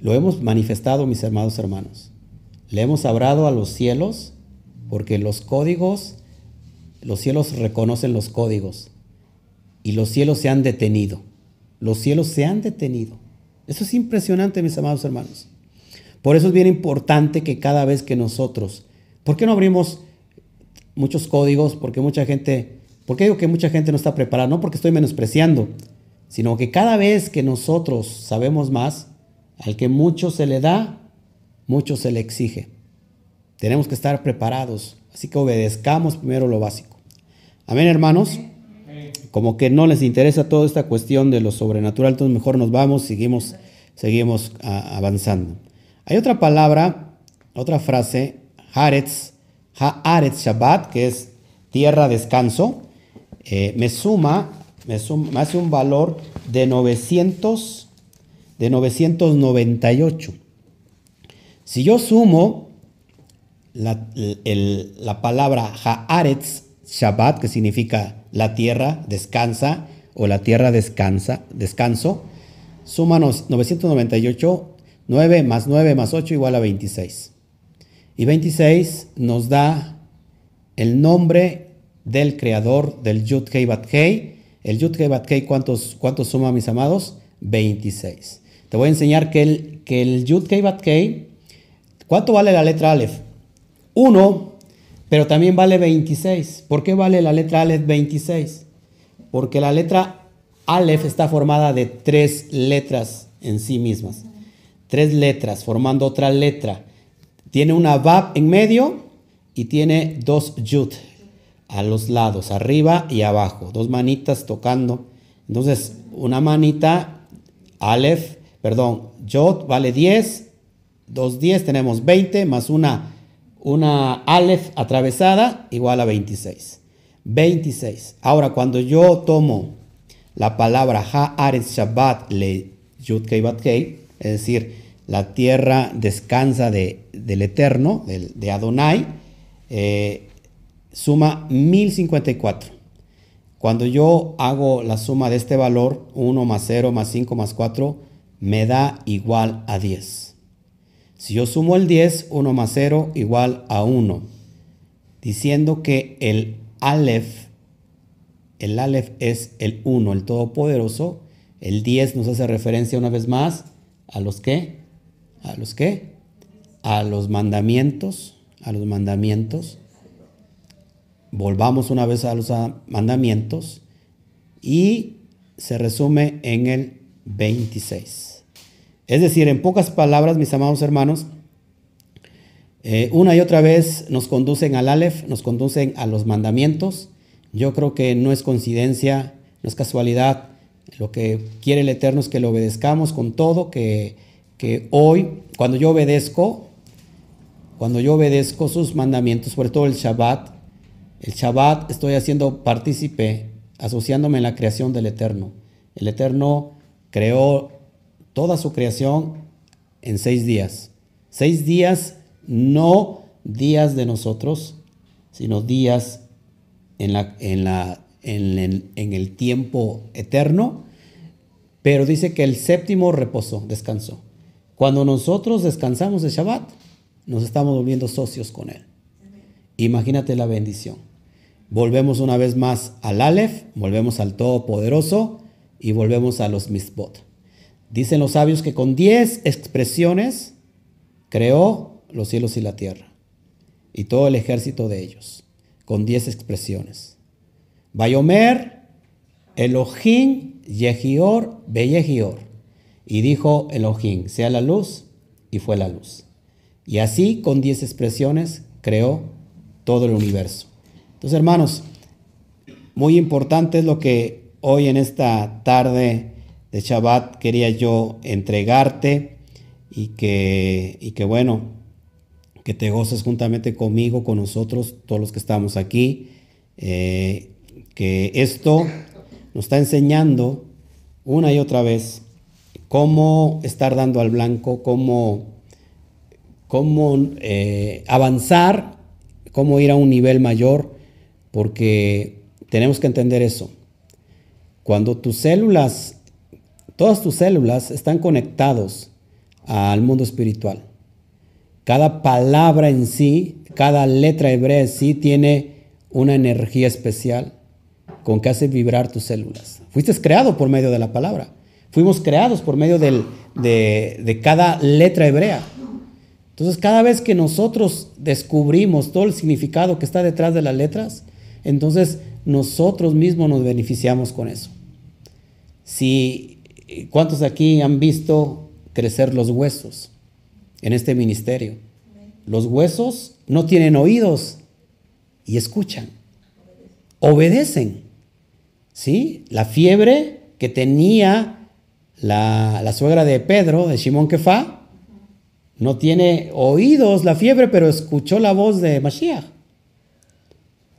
lo hemos manifestado, mis hermanos hermanos. Le hemos hablado a los cielos porque los códigos los cielos reconocen los códigos y los cielos se han detenido. Los cielos se han detenido. Eso es impresionante, mis amados hermanos. Por eso es bien importante que cada vez que nosotros, ¿por qué no abrimos muchos códigos? Porque mucha gente, ¿por qué digo que mucha gente no está preparada? No porque estoy menospreciando, sino que cada vez que nosotros sabemos más, Al que mucho se le da, mucho se le exige. Tenemos que estar preparados, así que obedezcamos primero lo básico. Amén, hermanos. Como que no les interesa toda esta cuestión de lo sobrenatural, entonces mejor nos vamos, seguimos, seguimos avanzando. Hay otra palabra, otra frase, Haaretz, Haaretz Shabbat, que es tierra descanso, eh, me suma, me suma, hace un valor de 900, de 998. Si yo sumo la, la palabra Haaretz Shabbat, que significa la tierra descansa o la tierra descansa, descanso, súmanos 998, 9 más 9 más 8 igual a 26. Y 26 nos da el nombre del creador del Yud Kei Bat Kei. El Yud Kei Bat Kei, ¿cuántos, ¿cuántos suma, mis amados? 26. Te voy a enseñar que el, que el Yud Kei Bat ¿cuánto vale la letra Aleph? 1, pero también vale 26. ¿Por qué vale la letra Aleph 26? Porque la letra Aleph está formada de tres letras en sí mismas. Tres letras formando otra letra. Tiene una Vab en medio y tiene dos Yud a los lados, arriba y abajo. Dos manitas tocando. Entonces, una manita, Aleph, perdón, Yod vale 10. Dos 10 tenemos 20 más una una Aleph atravesada igual a 26. 26. Ahora, cuando yo tomo la palabra Haaretz Shabbat le Yud Kei Bat Kei, es decir, la tierra descansa de, del Eterno, de Adonai, eh, suma 1054. Cuando yo hago la suma de este valor, 1 más 0 más 5 más 4, me da igual a 10. Si yo sumo el 10, 1 más 0 igual a 1, diciendo que el Aleph, el Aleph es el 1, el Todopoderoso, el 10 nos hace referencia una vez más a los que, a los que, a los mandamientos, a los mandamientos. Volvamos una vez a los mandamientos y se resume en el 26. Es decir, en pocas palabras, mis amados hermanos, eh, una y otra vez nos conducen al Aleph, nos conducen a los mandamientos. Yo creo que no es coincidencia, no es casualidad. Lo que quiere el Eterno es que lo obedezcamos con todo, que, que hoy, cuando yo obedezco, cuando yo obedezco sus mandamientos, sobre todo el Shabbat, el Shabbat estoy haciendo partícipe, asociándome en la creación del Eterno. El Eterno creó toda su creación en seis días. Seis días, no días de nosotros, sino días en, el tiempo eterno. Pero dice que el séptimo reposó, descansó. Cuando nosotros descansamos de Shabbat, nos estamos volviendo socios con Él. Imagínate la bendición. Volvemos una vez más al Aleph, volvemos al Todopoderoso y volvemos a los Misbot. Dicen los sabios que con diez expresiones creó los cielos y la tierra y todo el ejército de ellos, con diez expresiones. Bayomer, Elohim, Yehior, Beyehior. Y dijo Elohim, sea la luz, y fue la luz. Y así, con diez expresiones, creó todo el universo. Entonces, hermanos, muy importante es lo que hoy en esta tarde de Shabbat quería yo entregarte y que, bueno, que te goces juntamente conmigo, con nosotros, todos los que estamos aquí, eh, que esto nos está enseñando una y otra vez cómo estar dando al blanco, cómo, cómo eh, avanzar, cómo ir a un nivel mayor, porque tenemos que entender eso. Cuando tus células Todas tus células están conectados al mundo espiritual. Cada palabra en sí, cada letra hebrea en sí tiene una energía especial con que hace vibrar tus células. Fuiste creado por medio de la palabra. Fuimos creados por medio de, de cada letra hebrea. Entonces, cada vez que nosotros descubrimos todo el significado que está detrás de las letras, entonces nosotros mismos nos beneficiamos con eso. Si ¿Cuántos aquí han visto crecer los huesos en este ministerio. Los huesos no tienen oídos y escuchan, obedecen. ¿Sí? La fiebre que tenía la, suegra de Pedro, de Simón Kefá, no tiene oídos la fiebre, pero escuchó la voz de Mashiach.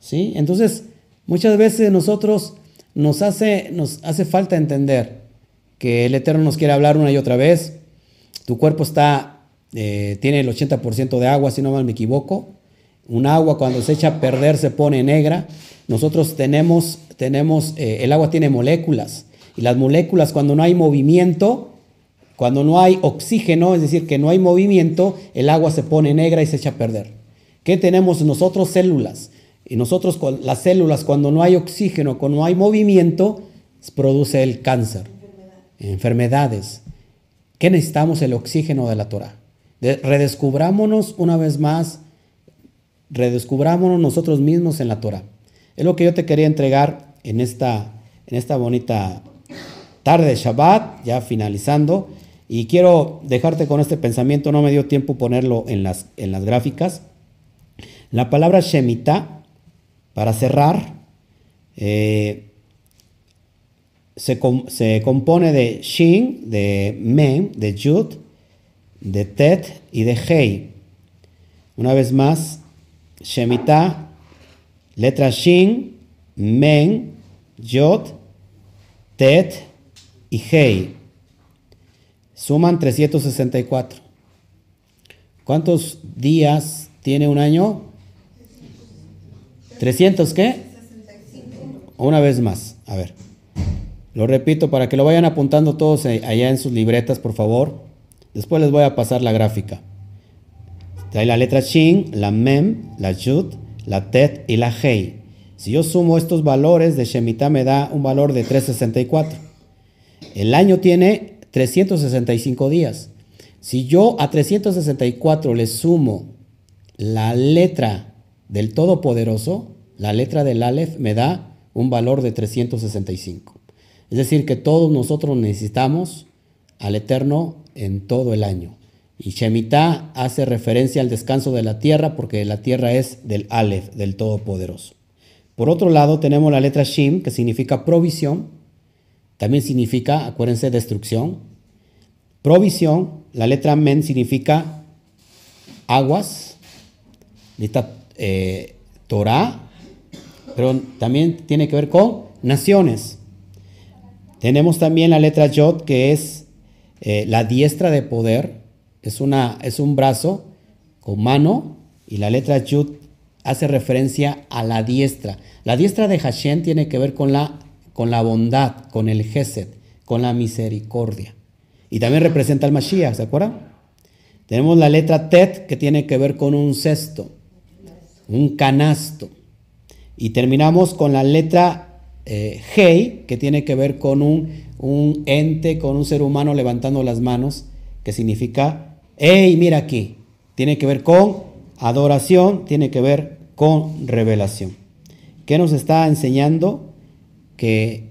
¿Sí? Entonces, muchas veces nosotros nos hace, nos hace falta entender que el Eterno nos quiere hablar una y otra vez. Tu cuerpo está, eh, tiene el 80% de agua, si no mal me equivoco. Un agua cuando se echa a perder se pone negra. Nosotros tenemos, tenemos eh, el agua tiene moléculas. Y las moléculas cuando no hay movimiento, cuando no hay oxígeno, es decir, que no hay movimiento, el agua se pone negra y se echa a perder. ¿Qué tenemos nosotros? Células. Y nosotros, las células, cuando no hay oxígeno, cuando no hay movimiento, produce el cáncer, enfermedades. ¿Qué necesitamos? El oxígeno de la Torah. redescubrámonos una vez más, redescubrámonos nosotros mismos en la Torah. Es lo que yo te quería entregar en esta, en esta bonita tarde de Shabbat, ya finalizando. Y quiero dejarte con este pensamiento, no me dio tiempo ponerlo en las, en las gráficas. La palabra Shemitah para cerrar, eh, se, compone de Shin, de Mem, de Yud, de Tet y de Hei. Una vez más, Shemitah, letra Shin, Men, Yod, Tet y Hei. Suman 364. ¿Cuántos días tiene un año? ¿300 qué? Una vez más, a ver. Lo repito para que lo vayan apuntando todos allá en sus libretas, por favor. Después les voy a pasar la gráfica. Hay la letra Shin, la Mem, la Yud, la Tet y la Hei. Si yo sumo estos valores de Shemitah me da un valor de 364. El año tiene 365 días. Si yo a 364 le sumo la letra del Todopoderoso, la letra del Aleph me da un valor de 365. Es decir, que todos nosotros necesitamos al Eterno en todo el año. Y Shemitah hace referencia al descanso de la tierra porque la tierra es del Aleph, del Todopoderoso. Por otro lado, tenemos la letra Shim, que significa provisión. También significa, acuérdense, destrucción. Provisión, la letra Men significa aguas. Eh, Torah, pero también tiene que ver con naciones. Tenemos también la letra Yod, que es eh, la diestra de poder, es, una, es un brazo con mano, y la letra Yud hace referencia a la diestra. La diestra de Hashem tiene que ver con la, con la bondad, con el Gesed, con la misericordia. Y también representa al Mashiach, ¿se acuerdan? Tenemos la letra Tet, que tiene que ver con un cesto un canasto. Y terminamos con la letra eh, Hei, que tiene que ver con un, ente, con un ser humano levantando las manos, que significa, hey, mira aquí. Tiene que ver con adoración, tiene que ver con revelación. ¿Qué nos está enseñando? Que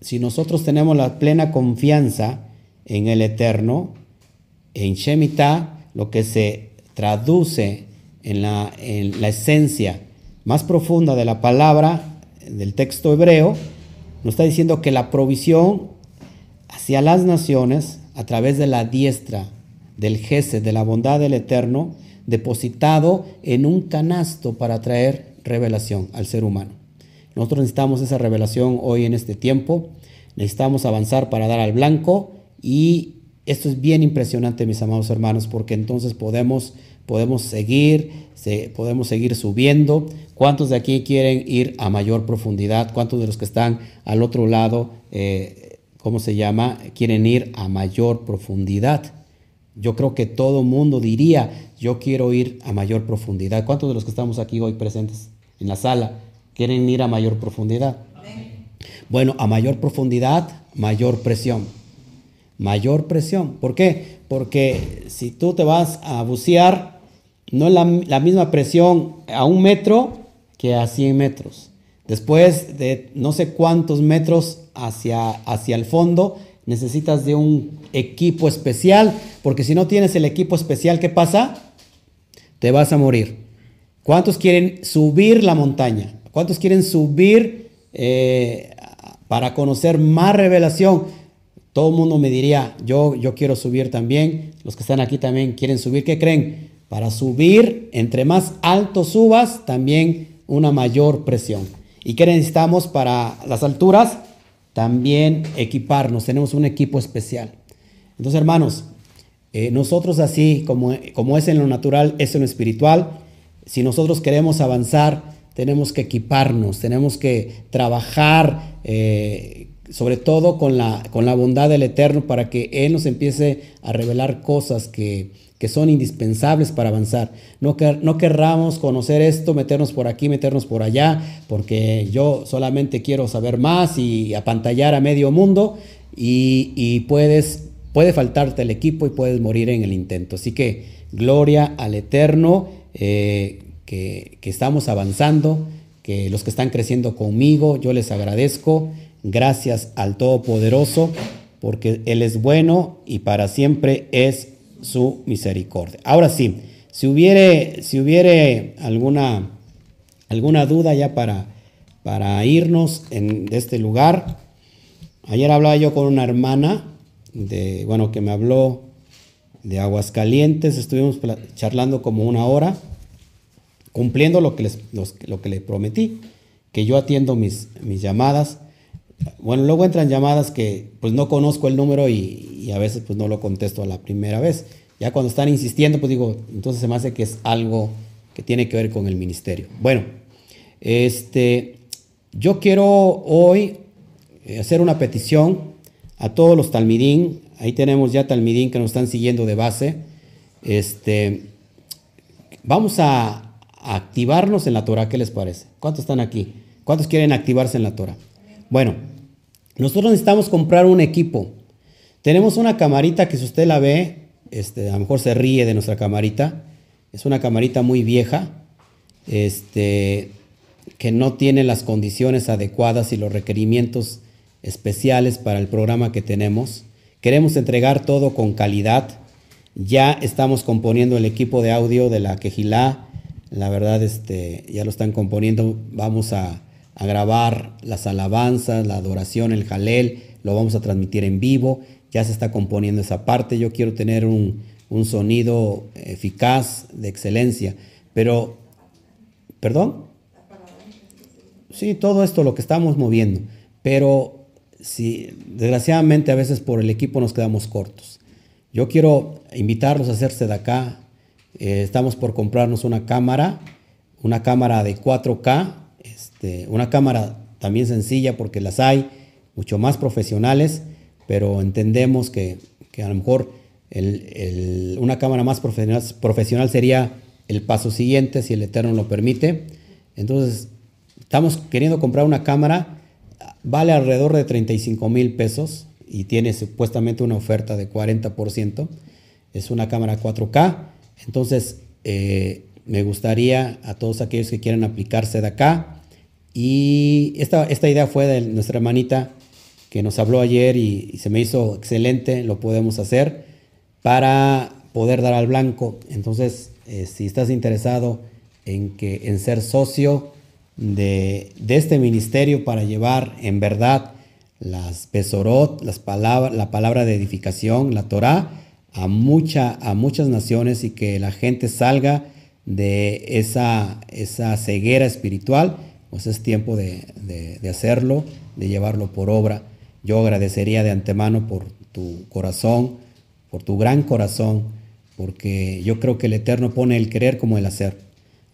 si nosotros tenemos la plena confianza en el Eterno, en Shemitah, lo que se traduce en la, en la esencia más profunda de la palabra, del texto hebreo, nos está diciendo que la provisión hacia las naciones, a través de la diestra del jefe, de la bondad del Eterno, depositado en un canasto para traer revelación al ser humano. Nosotros necesitamos esa revelación hoy en este tiempo, necesitamos avanzar para dar al blanco y esto es bien impresionante, mis amados hermanos, porque entonces podemos podemos seguir, podemos seguir subiendo. ¿Cuántos de aquí quieren ir a mayor profundidad? ¿Cuántos de los que están al otro lado, eh, ¿cómo se llama? Quieren ir a mayor profundidad. Yo creo que todo mundo diría, yo quiero ir a mayor profundidad. ¿Cuántos de los que estamos aquí hoy presentes en la sala quieren ir a mayor profundidad? Bueno, a mayor profundidad, mayor presión. Mayor presión. ¿Por qué? Porque si tú te vas a bucear no la, la misma presión a un metro que a 100 metros. Después de no sé cuántos metros hacia, hacia el fondo, necesitas de un equipo especial, porque si no tienes el equipo especial, ¿qué pasa? Te vas a morir. ¿Cuántos quieren subir la montaña? ¿Cuántos quieren subir eh, para conocer más revelación? Todo el mundo me diría, yo, yo quiero subir también. Los que están aquí también quieren subir. ¿Qué creen? Para subir, entre más alto subas, también una mayor presión. ¿Y qué necesitamos para las alturas? También equiparnos. Tenemos un equipo especial. Entonces, hermanos, eh, nosotros así como, como es en lo natural, es en lo espiritual. Si nosotros queremos avanzar, tenemos que equiparnos, tenemos que trabajar, eh, sobre todo con la, con la bondad del Eterno, para que Él nos empiece a revelar cosas que, que son indispensables para avanzar. No, que, no querramos conocer esto, meternos por aquí, meternos por allá, porque yo solamente quiero saber más y apantallar a medio mundo y, y puedes, puede faltarte el equipo y puedes morir en el intento. Así que gloria al Eterno, eh, que, que estamos avanzando, que los que están creciendo conmigo, yo les agradezco. Gracias al Todopoderoso, porque Él es bueno y para siempre es su misericordia. Ahora sí, si hubiere, si hubiere alguna, alguna duda ya para, para irnos en, de este lugar, ayer hablaba yo con una hermana de, bueno, que me habló de Aguascalientes, estuvimos charlando como una hora, cumpliendo lo que, les, lo que le prometí, que yo atiendo mis, mis llamadas. Bueno, luego entran llamadas que pues no conozco el número y, a veces pues no lo contesto a la primera vez. Ya cuando están insistiendo, pues digo, entonces se me hace que es algo que tiene que ver con el ministerio. Bueno, este, yo quiero hoy eh, hacer una petición a todos los talmidín. Ahí tenemos ya talmidín que nos están siguiendo de base. Este, vamos a, activarnos en la Torah. ¿Qué les parece? ¿Cuántos están aquí? ¿Cuántos quieren activarse en la Torah? Bueno, nosotros necesitamos comprar un equipo. Tenemos una camarita que si usted la ve, este, a lo mejor se ríe de nuestra camarita. Es una camarita muy vieja, este, que no tiene las condiciones adecuadas y los requerimientos especiales para el programa que tenemos. Queremos entregar todo con calidad. Ya estamos componiendo el equipo de audio de la Quejilá. La verdad, este, ya lo están componiendo. Vamos a, a grabar las alabanzas, la adoración, el jalel. Lo vamos a transmitir en vivo ya se está componiendo esa parte, yo quiero tener un, sonido eficaz, de excelencia, pero, ¿perdón? Sí, todo esto lo que estamos moviendo, pero si desgraciadamente a veces por el equipo nos quedamos cortos. Yo quiero invitarlos a hacerse de acá. Eh, estamos por comprarnos una cámara, una cámara de 4K, este, una cámara también sencilla porque las hay, mucho más profesionales pero entendemos que, a lo mejor una cámara más profesional, profesional sería el paso siguiente, si el Eterno lo permite. Entonces, estamos queriendo comprar una cámara, vale alrededor de 35 mil pesos y tiene supuestamente una oferta de 40%. Es una cámara 4K. Entonces, eh, me gustaría a todos aquellos que quieran aplicarse de acá. Y esta, esta idea fue de nuestra hermanita que nos habló ayer y, se me hizo excelente, lo podemos hacer para poder dar al blanco. Entonces, eh, si estás interesado en, que, en ser socio de, este ministerio para llevar en verdad las pesorot, las la palabra de edificación, la Torah, a, mucha, a muchas naciones y que la gente salga de esa, esa ceguera espiritual, pues es tiempo de, de hacerlo, de llevarlo por obra. Yo agradecería de antemano por tu corazón, por tu gran corazón, porque yo creo que el Eterno pone el querer como el hacer.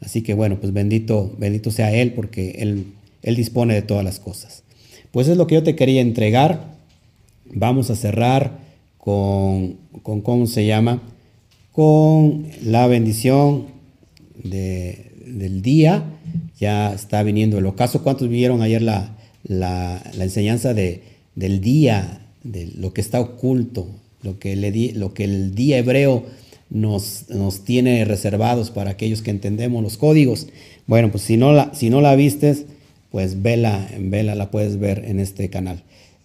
Así que bueno, pues bendito, bendito sea Él, porque Él, Él dispone de todas las cosas. Pues es lo que yo te quería entregar. Vamos a cerrar con, con ¿cómo se llama? Con la bendición del día. Ya está viniendo el ocaso. ¿Cuántos vieron ayer la, la enseñanza de, del día, de lo que está oculto, lo que, le lo que el día hebreo nos, nos, tiene reservados para aquellos que entendemos los códigos. Bueno, pues si no la, si no la vistes, pues vela, vela la puedes ver en este canal.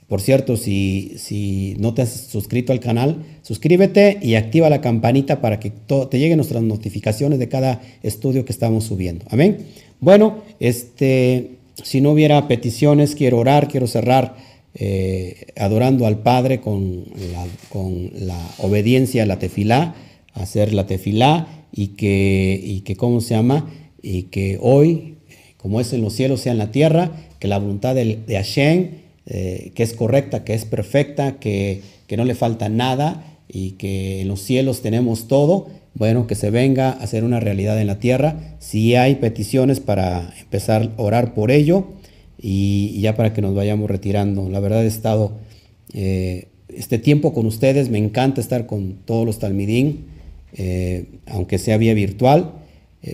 Por cierto, si, si no te has suscrito al canal, suscríbete y activa la campanita para que te lleguen nuestras notificaciones de cada estudio que estamos subiendo. Amén. Bueno, este, si no hubiera peticiones, quiero orar, quiero cerrar eh, adorando al Padre con la, con la obediencia a la tefilá, hacer la tefilá y que, y que, ¿cómo se llama? Y que hoy, como es en los cielos, sea en la tierra, que la voluntad de, de Hashem eh, que es correcta, que es perfecta, que, que, no le falta nada y que en los cielos tenemos todo, bueno, que se venga a ser una realidad en la tierra. Si hay peticiones para empezar a orar por ello y, ya para que nos vayamos retirando. La verdad he estado eh, este tiempo con ustedes, me encanta estar con todos los talmidín, eh, aunque sea vía virtual.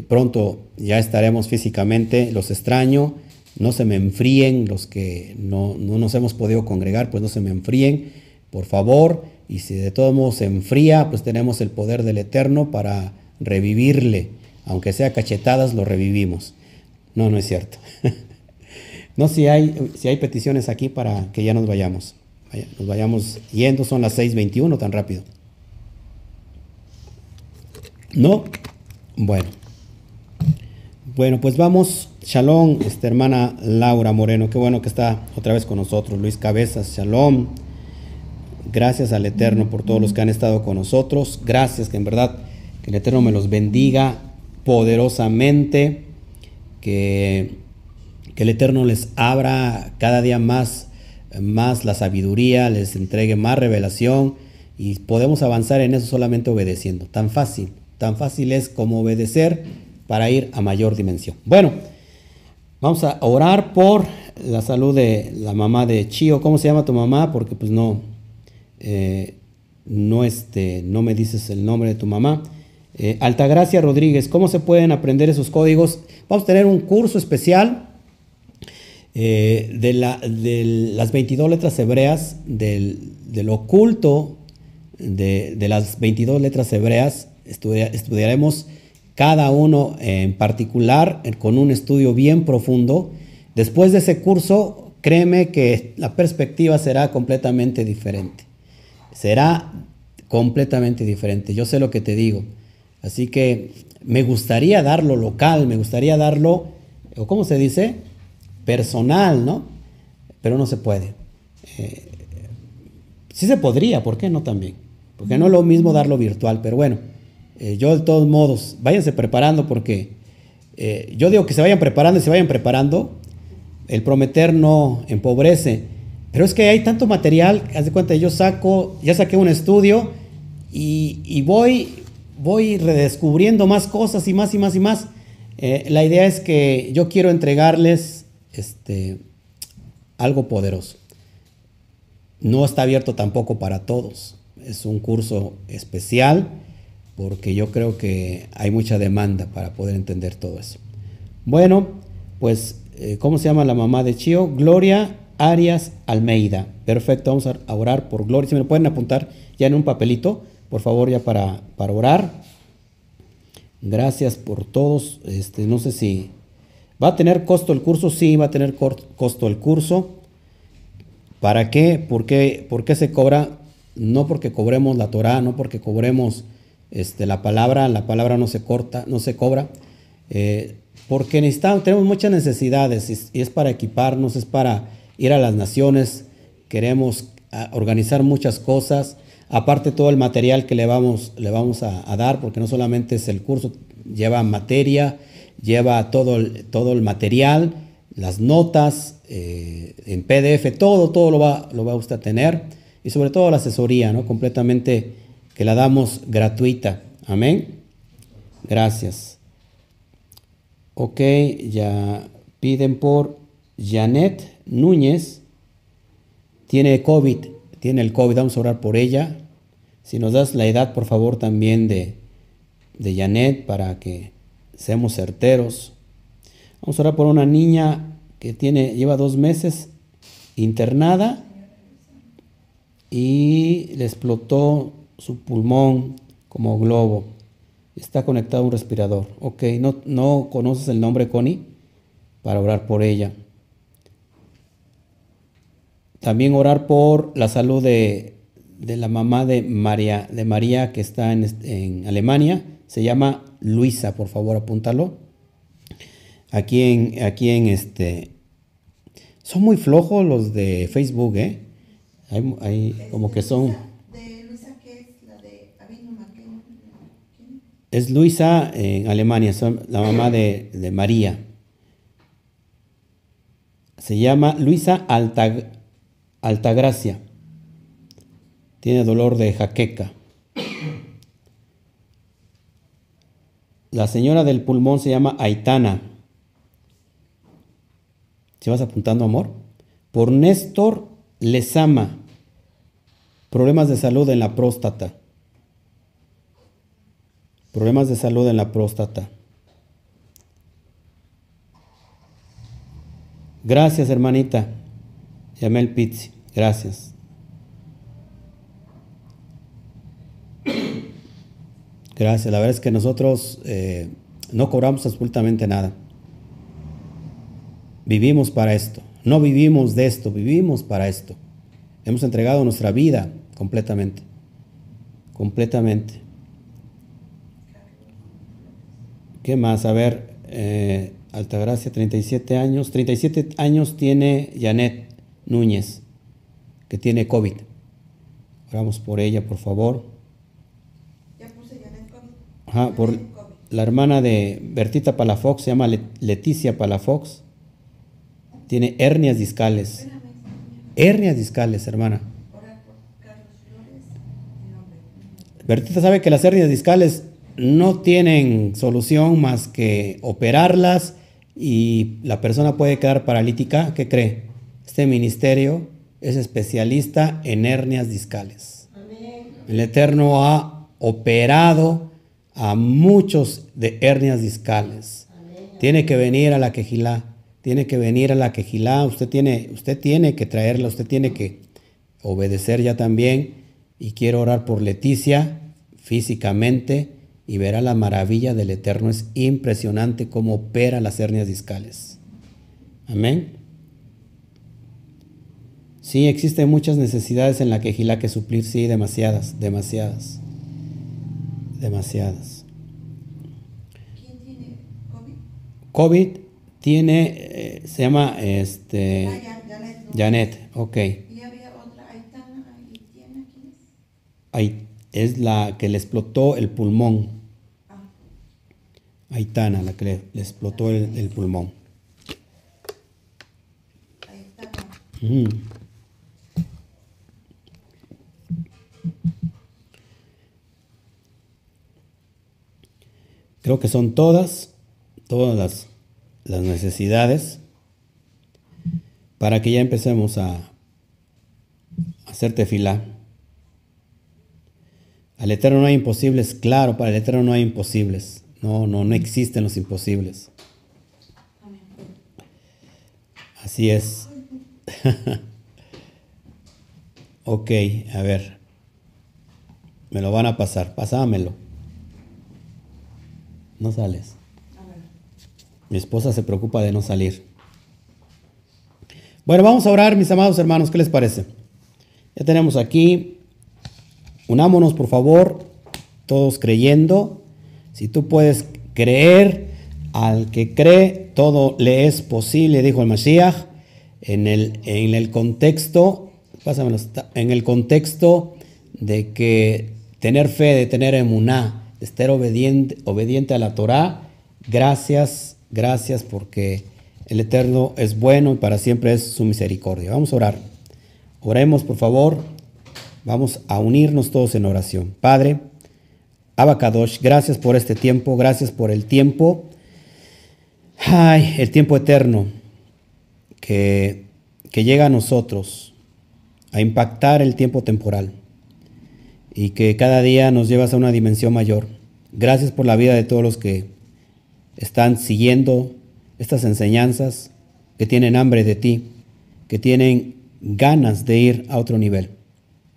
pronto ya estaremos físicamente, los extraño no se me enfríen, los que no, nos hemos podido congregar, pues no se me enfríen, por favor. Y si de todos modos se enfría, pues tenemos el poder del Eterno para revivirle. Aunque sea cachetadas, lo revivimos. No, no es cierto. no, si hay, si hay peticiones aquí para que ya nos vayamos. nos vayamos yendo, son las 6.21, tan rápido. ¿No? Bueno. Bueno, pues vamos. Shalom, esta hermana Laura Moreno. Qué bueno que está otra vez con nosotros. Luis Cabezas, shalom. Gracias al Eterno por todos los que han estado con nosotros. Gracias, que en verdad que el Eterno me los bendiga poderosamente. Que, que el Eterno les abra cada día más, más la sabiduría, les entregue más revelación y podemos avanzar en eso solamente obedeciendo. Tan fácil, tan fácil es como obedecer para ir a mayor dimensión. Bueno, vamos a orar por la salud de la mamá de Chio. ¿Cómo se llama tu mamá? Porque pues no, eh, no, este, no me dices el nombre de tu mamá. Eh, Altagracia Rodríguez, ¿cómo se pueden aprender esos códigos? Vamos a tener un curso especial eh, de, la, de, las 22 letras hebreas, del, del oculto de, de, las 22 letras hebreas. estudiaremos cada uno en particular con un estudio bien profundo. Después de ese curso, créeme que la perspectiva será completamente diferente. Será completamente diferente. Yo sé lo que te digo. Así que me gustaría darlo local, me gustaría darlo, o cómo se dice, personal, ¿no? Pero no se puede. Eh, sí se podría, ¿por qué no también? Porque no es lo mismo darlo virtual, pero bueno. Eh, yo de todos modos, váyanse preparando porque eh, yo digo que se vayan preparando y se vayan preparando. El prometer no empobrece. Pero es que hay tanto material, haz de cuenta, yo saco, ya saqué un estudio y, voy, voy redescubriendo más cosas y más y más y más. Eh, la idea es que yo quiero entregarles este, algo poderoso. No está abierto tampoco para todos. Es un curso especial porque yo creo que hay mucha demanda para poder entender todo eso. Bueno, pues, eh, ¿cómo se llama la mamá de Chio? Gloria Arias Almeida. Perfecto, vamos a orar por Gloria. Si me lo pueden apuntar ya en un papelito, por favor, ya para, para orar. Gracias por todos. Este, no sé si va a tener costo el curso. Sí, va a tener costo el curso. ¿Para qué? ¿Por qué, ¿Por qué se cobra? No porque cobremos la Torah, no porque cobremos este, la palabra, la palabra no se corta, no se cobra, eh, porque necesitamos, tenemos muchas necesidades y, es para equiparnos, es para ir a las naciones, queremos ah, organizar muchas cosas, aparte todo el material que le vamos, le vamos a, dar, porque no solamente es el curso, lleva materia, lleva todo el, todo el material, las notas eh, en PDF, todo, todo lo va, lo va usted a tener y sobre todo la asesoría, ¿no? Completamente que la damos gratuita. Amén. Gracias. Ok, ya piden por Janet Núñez. Tiene COVID, tiene el COVID, vamos a orar por ella. Si nos das la edad, por favor, también de, de Janet para que seamos certeros. Vamos a orar por una niña que tiene, lleva dos meses internada y le explotó su pulmón como globo. Está conectado a un respirador. Ok, no, no conoces el nombre, Connie, para orar por ella. también orar por la salud de, la mamá de María, de María que está en, en, Alemania. Se llama Luisa, por favor, apúntalo. Aquí en, aquí en este... Son muy flojos los de Facebook, ¿eh? Hay, como que son... Es Luisa en Alemania, la mamá de, María. Se llama Luisa Alta, Altagracia. Tiene dolor de jaqueca. La señora del pulmón se llama Aitana. ¿Se vas apuntando, amor? Por Néstor Lezama. Problemas de salud en la próstata. Problemas de salud en la próstata. Gracias, hermanita. Llamé el Pizzi. Gracias. Gracias. La verdad es que nosotros eh, no cobramos absolutamente nada. Vivimos para esto. No vivimos de esto, vivimos para esto. Hemos entregado nuestra vida completamente. Completamente. ¿Qué más? A ver, eh, Altagracia, 37 años. 37 años tiene Janet Núñez, que tiene COVID. Oramos por ella, por favor. Ya puse Janet COVID. Ajá, por la hermana de Bertita Palafox, se llama Leticia Palafox. Tiene hernias discales. Hernias discales, hermana. Bertita sabe que las hernias discales no tienen solución más que operarlas y la persona puede quedar paralítica, ¿qué cree? Este ministerio es especialista en hernias discales. El Eterno ha operado a muchos de hernias discales. Tiene que venir a la quejilá, tiene que venir a la quejilá, usted tiene, usted tiene que traerla, usted tiene que obedecer ya también. Y quiero orar por Leticia físicamente y verá la maravilla del Eterno. Es impresionante cómo opera las hernias discales. Amén. Sí, existen muchas necesidades en la quejilá que suplir, sí, demasiadas, demasiadas, demasiadas. ¿Quién tiene COVID? COVID tiene, eh, se llama, este, ah, Janet, Janet, ok. ¿Y había otra, Aitana, ¿quién es? es la que le explotó el pulmón. Aitana, la que le, explotó el, pulmón. Mm. Creo que son todas, todas las, las necesidades para que ya empecemos a hacerte fila. Al Eterno no hay imposibles, claro, para el Eterno no hay imposibles. No, no, no existen los imposibles. Así es. ok, a ver. Me lo van a pasar. Pasámelo. No sales. Mi esposa se preocupa de no salir. Bueno, vamos a orar, mis amados hermanos. ¿Qué les parece? Ya tenemos aquí. Unámonos, por favor, todos creyendo si tú puedes creer, al que cree, todo le es posible, dijo el Mashiach, en el, en el contexto, pásamelo, en el contexto de que tener fe, de tener emuná, de estar obediente, obediente a la Torah, gracias, gracias porque el Eterno es bueno y para siempre es su misericordia. Vamos a orar. Oremos, por favor. Vamos a unirnos todos en oración. Padre, Abacadosh, gracias por este tiempo, gracias por el tiempo, ay, el tiempo eterno que, que llega a nosotros, a impactar el tiempo temporal y que cada día nos llevas a una dimensión mayor. Gracias por la vida de todos los que están siguiendo estas enseñanzas, que tienen hambre de ti, que tienen ganas de ir a otro nivel.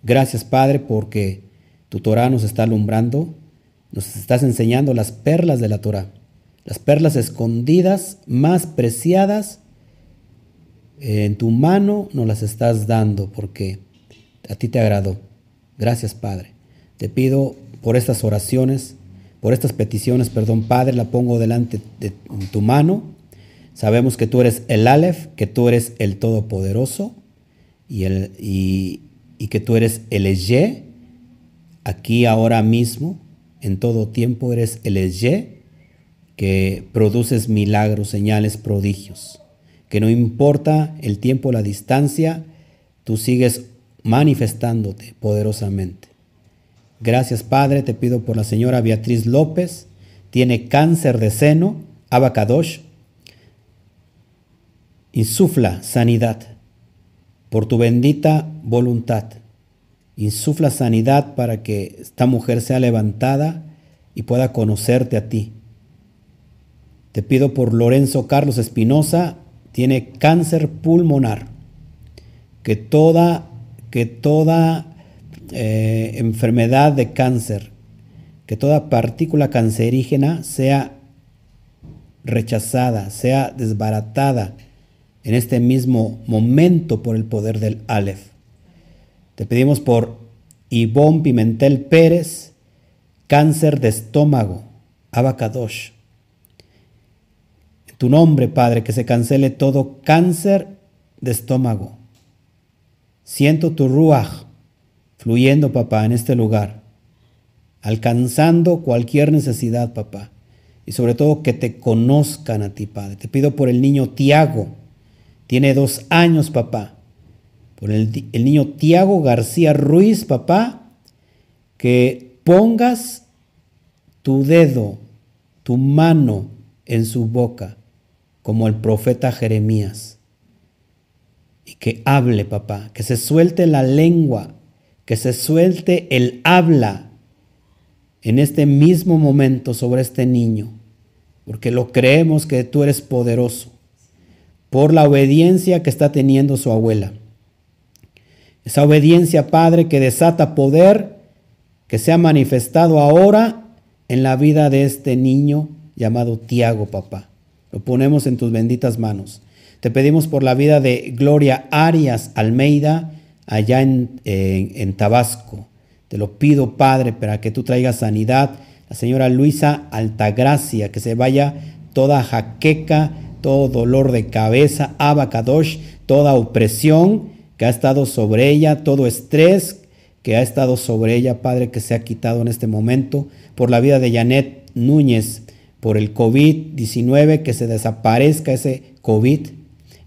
Gracias Padre porque tu Torah nos está alumbrando nos estás enseñando las perlas de la Torah, las perlas escondidas más preciadas en tu mano nos las estás dando porque a ti te agradó. Gracias, Padre. Te pido por estas oraciones, por estas peticiones, perdón, Padre, la pongo delante de tu mano. Sabemos que tú eres el Aleph, que tú eres el Todopoderoso y, el, y, que tú eres el Eye, aquí ahora mismo, en todo tiempo eres el Eye, que produces milagros, señales, prodigios que no importa el tiempo, la distancia, tú sigues manifestándote poderosamente. Gracias Padre, te pido por la señora Beatriz López, tiene cáncer de seno, abacadosh, insufla sanidad por tu bendita voluntad. Insufla sanidad para que esta mujer sea levantada y pueda conocerte a ti. Te pido por Lorenzo Carlos Espinosa, tiene cáncer pulmonar, que toda, que toda eh, enfermedad de cáncer, que toda partícula cancerígena sea rechazada, sea desbaratada en este mismo momento por el poder del Aleph. Te pedimos por Ivonne Pimentel Pérez, cáncer de estómago, Abacadosh tu nombre, Padre, que se cancele todo cáncer de estómago. Siento tu ruaj fluyendo, papá, en este lugar, alcanzando cualquier necesidad, papá. Y sobre todo que te conozcan a ti, Padre. Te pido por el niño Tiago. Tiene dos años, papá. Por el, el niño Tiago García Ruiz, papá. Que pongas tu dedo, tu mano en su boca como el profeta Jeremías. Y que hable, papá, que se suelte la lengua, que se suelte el habla en este mismo momento sobre este niño, porque lo creemos que tú eres poderoso, por la obediencia que está teniendo su abuela. Esa obediencia, Padre, que desata poder, que se ha manifestado ahora en la vida de este niño llamado Tiago, papá. Lo ponemos en tus benditas manos. Te pedimos por la vida de Gloria Arias Almeida allá en, en, Tabasco. Te lo pido, Padre, para que tú traigas sanidad. La señora Luisa Altagracia, que se vaya toda jaqueca, todo dolor de cabeza, abacadosh, toda opresión que ha estado sobre ella, todo estrés que ha estado sobre ella, Padre, que se ha quitado en este momento. Por la vida de Janet Núñez, por el COVID-19, que se desaparezca ese COVID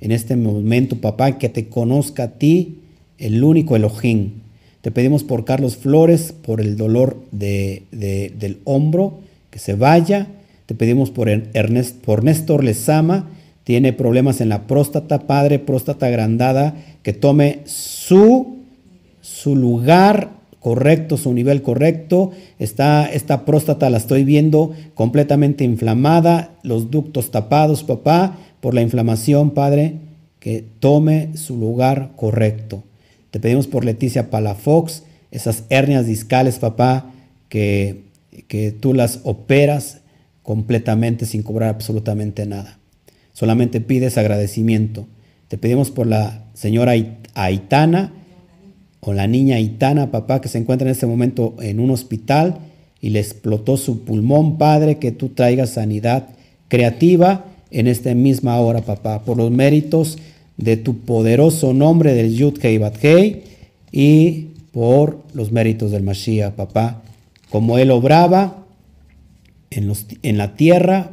en este momento, papá, que te conozca a ti, el único Elohim. Te pedimos por Carlos Flores, por el dolor de, del hombro, que se vaya. Te pedimos por, Ernest, por Néstor Lezama, tiene problemas en la próstata, padre, próstata agrandada, que tome su, su lugar correcto, su nivel correcto. Está esta próstata, la estoy viendo completamente inflamada, los ductos tapados, papá, por la inflamación, Padre, que tome su lugar correcto. Te pedimos por Leticia Palafox, esas hernias discales, papá, que, que tú las operas completamente sin cobrar absolutamente nada. Solamente pides agradecimiento. Te pedimos por la señora Aitana, o la niña Itana, papá, que se encuentra en este momento en un hospital y le explotó su pulmón, Padre, que tú traigas sanidad creativa en esta misma hora, papá, por los méritos de tu poderoso nombre del Yud Hei Bat y por los méritos del Mashiach, papá, como él obraba en, los, en la tierra,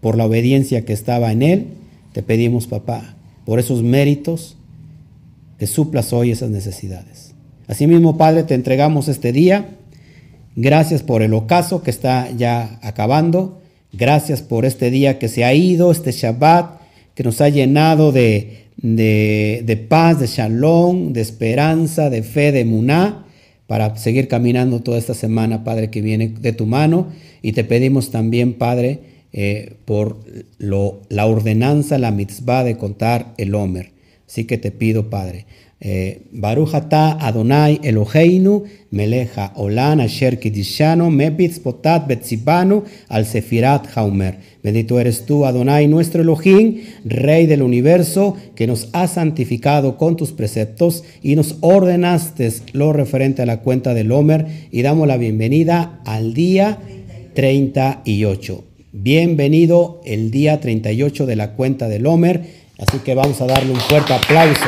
por la obediencia que estaba en él, te pedimos, papá, por esos méritos, que suplas hoy esas necesidades. Asimismo, Padre, te entregamos este día. Gracias por el ocaso que está ya acabando. Gracias por este día que se ha ido, este Shabbat, que nos ha llenado de, de, paz, de shalom, de esperanza, de fe, de muná, para seguir caminando toda esta semana, Padre, que viene de tu mano. Y te pedimos también, Padre, eh, por lo, la ordenanza, la mitzvah de contar el Homer. Así que te pido, Padre, Eh, Adonai Eloheinu Meleja Olan Asher Kidishano Mepitz Potat Betzibanu Al Sefirat Haumer. Bendito eres tú, Adonai, nuestro Elohim, Rey del universo, que nos has santificado con tus preceptos y nos ordenaste lo referente a la cuenta del Homer y damos la bienvenida al día 38. Bienvenido el día 38 de la cuenta del Homer, así que vamos a darle un fuerte aplauso.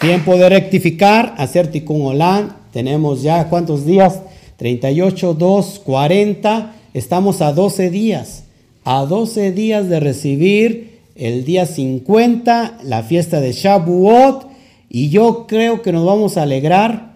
Tiempo de rectificar, hacer tikkun olam. Tenemos ya cuántos días? 38, 2, 40. Estamos a 12 días. A 12 días de recibir el día 50, la fiesta de Shavuot. Y yo creo que nos vamos a alegrar.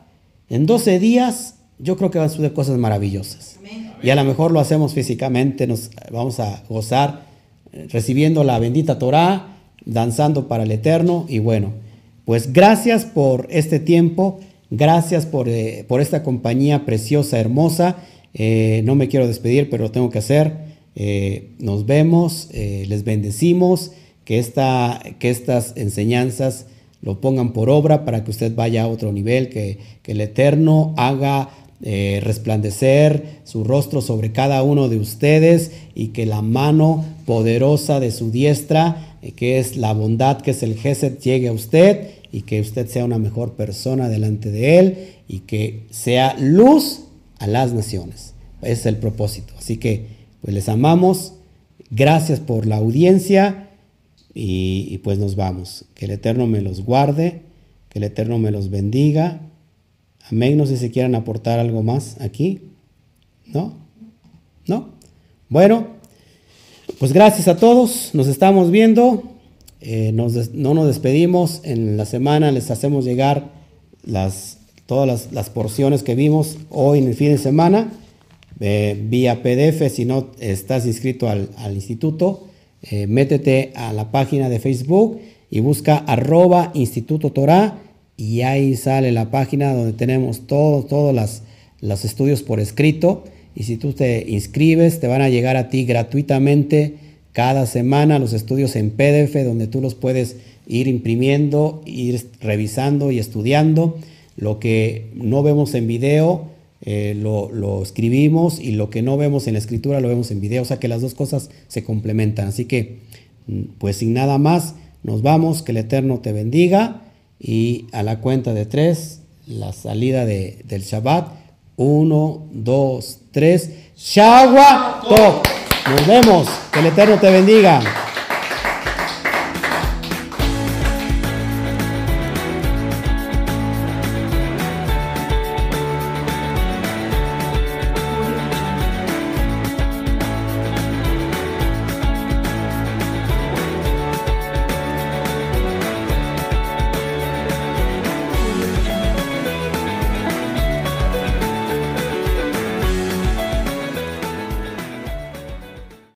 En 12 días, yo creo que van a suceder cosas maravillosas. Y a lo mejor lo hacemos físicamente, nos vamos a gozar eh, recibiendo la bendita Torah, danzando para el Eterno. Y bueno. Pues gracias por este tiempo, gracias por, eh, esta compañía preciosa, hermosa. Eh, no me quiero despedir, pero lo tengo que hacer. Eh, nos vemos, les bendecimos, que, esta, que estas enseñanzas lo pongan por obra para que usted vaya a otro nivel, que, que el Eterno haga resplandecer su rostro sobre cada uno de ustedes y que la mano poderosa de su diestra, que es la bondad, que es el Gesed, llegue a usted y que usted sea una mejor persona delante de Él y que sea luz a las naciones. Es el propósito. Así que pues les amamos. Gracias por la audiencia y, pues nos vamos. Que el Eterno me los guarde, que el Eterno me los bendiga. Amén. No sé si quieran aportar algo más aquí. ¿No? ¿No? Bueno, pues gracias a todos. Nos estamos viendo. Eh, no nos despedimos, en la semana les hacemos llegar las, todas las, porciones que vimos hoy en el fin de semana, eh, vía PDF, si no estás inscrito al, instituto, eh, métete a la página de Facebook y busca arroba Instituto Torah y ahí sale la página donde tenemos todos todos los estudios por escrito y si tú te inscribes te van a llegar a ti gratuitamente cada semana los estudios en PDF donde tú los puedes ir imprimiendo, ir revisando y estudiando. Lo que no vemos en video eh, lo, escribimos y lo que no vemos en la escritura lo vemos en video. O sea que las dos cosas se complementan. Así que, mm, pues sin nada más, nos vamos. Que el Eterno te bendiga. Y a la cuenta de tres, la salida del Shabbat. Uno, dos, tres. Shabbat. Nos vemos. Que el Eterno te bendiga.